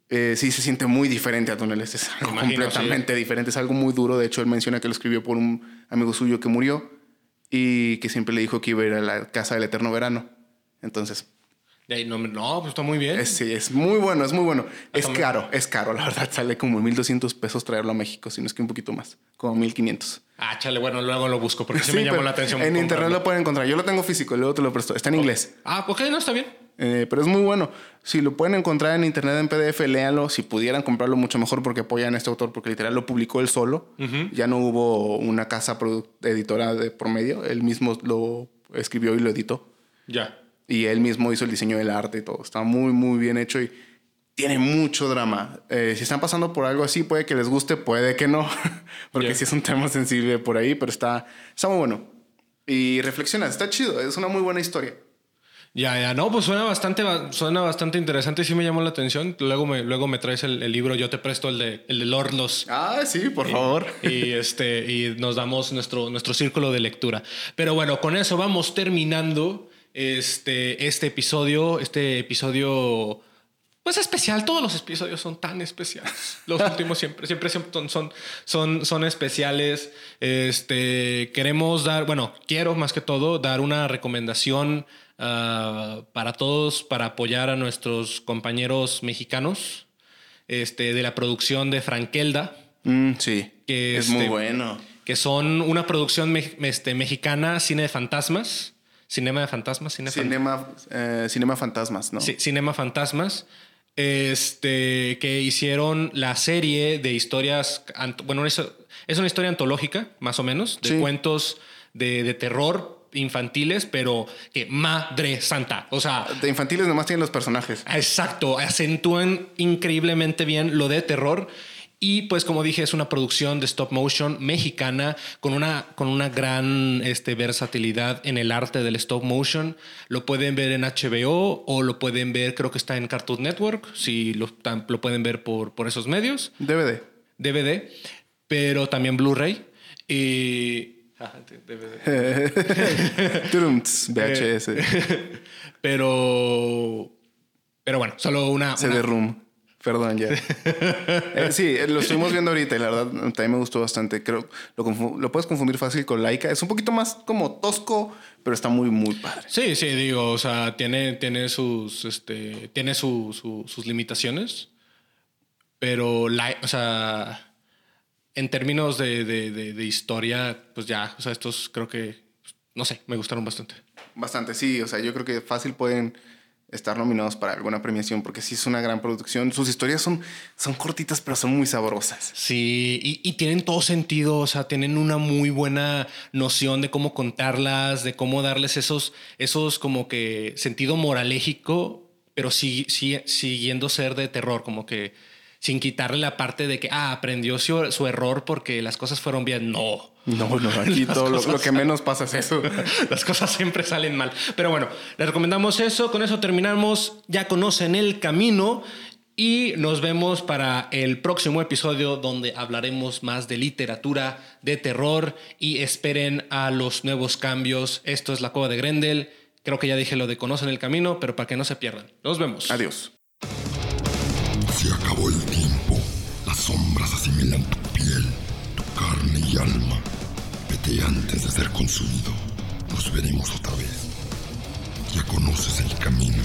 Eh, sí, se siente muy diferente a Túneles. Es algo completamente diferente. Es algo muy duro. De hecho, él menciona que lo escribió por un amigo suyo que murió y que siempre le dijo que iba a ir a la casa del eterno verano. Entonces, De ahí no, no, pues está muy bien. Es, sí, es muy bueno, es muy bueno. Es caro, es caro, la verdad. Sale como 1200 pesos traerlo a México, si no es que un poquito más, como 1500. Ah, chale, bueno, luego lo busco porque sí, Sí, me llamó la atención. En internet comprarlo. lo pueden encontrar. Yo lo tengo físico, luego te lo presto. Está en inglés. Ah, ok, no, está bien. Eh, pero es muy bueno. Si lo pueden encontrar en internet en PDF, léanlo. Si pudieran comprarlo, mucho mejor porque apoyan a este autor, porque literal lo publicó él solo. Ya no hubo una casa editora de por medio. Él mismo lo escribió y lo editó. Ya. Y él mismo hizo el diseño del arte y todo. Está muy, muy bien hecho y tiene mucho drama. Eh, si están pasando por algo así, puede que les guste, puede que no. (laughs) porque Ya. sí es un tema sensible por ahí, pero está, está muy bueno. Y reflexiona, está chido. Es una muy buena historia. Ya, ya, no, pues suena bastante, ba- suena bastante interesante y sí me llamó la atención. Luego me, luego me traes el, el libro, yo te presto el de, el de Lord Los. Ah, sí, por favor. Y (laughs) este, y nos damos nuestro, nuestro círculo de lectura. Pero bueno, con eso vamos terminando este, este episodio, este episodio. Pues especial, todos los episodios son tan especiales. (laughs) Los últimos siempre, siempre, siempre son, son, son, son especiales. Este, queremos dar, bueno, quiero más que todo dar una recomendación ah, para todos para apoyar a nuestros compañeros mexicanos este, de la producción de Frankelda Mm, sí, Que es este- muy bueno. que son una producción me- este, mexicana, cine de fantasmas, cinema de fantasmas, cine fan- Cinema, eh, cinema fantasmas, ¿no? Sí, Cinema Fantasmas, este, que hicieron la serie de historias, bueno, es, es una historia antológica, más o menos, de Sí. cuentos de, de terror infantiles, pero que madre santa, o sea, De infantiles nomás tienen los personajes. Exacto, acentúan increíblemente bien lo de terror. Y pues como dije, es una producción de stop motion mexicana con una, con una gran este, versatilidad en el arte del stop motion. Lo pueden ver en HBO o lo pueden ver, creo que está en Cartoon Network, si lo, lo pueden ver por, por esos medios, DVD. DVD, pero también Blu-ray. Y... (laughs) Turumts, (laughs) VHS. (laughs) pero... Pero bueno, solo una... CD una- Room. Perdón, ya. Eh, sí, eh, lo estuvimos viendo ahorita y la verdad también me gustó bastante. Creo lo, lo puedes confundir fácil con Laika. Es un poquito más como tosco, pero está muy, muy padre. Sí, sí, digo, o sea, tiene, tiene sus, este, tiene su- su- sus limitaciones, pero, la, o sea, en términos de, de- de- de historia, pues ya, o sea, estos creo que, no sé, me gustaron bastante. Bastante, sí. O sea, yo creo que fácil pueden estar nominados para alguna premiación porque sí es una gran producción. Sus historias son, son cortitas, pero son muy sabrosas. Sí, y, tienen todo sentido, o sea, tienen una muy buena noción de cómo contarlas, de cómo darles esos, esos como que sentido moralégico, pero sí, sí, siguiendo ser de terror, como que sin quitarle la parte de que, ah, aprendió su, su error porque las cosas fueron bien. No. No, no, (laughs) aquí todo lo, que menos pasa es eso. (laughs) Las cosas siempre salen mal. Pero bueno, les recomendamos eso. Con eso terminamos. Ya conocen el camino. Y nos vemos para el próximo episodio donde hablaremos más de literatura, de terror y esperen a los nuevos cambios. Esto es la Cueva de Grendel. Creo que ya dije lo de conocen el camino, pero para que no se pierdan. Nos vemos. Adiós. Se acabó el ser consumido. Nos veremos otra vez. Ya conoces el camino.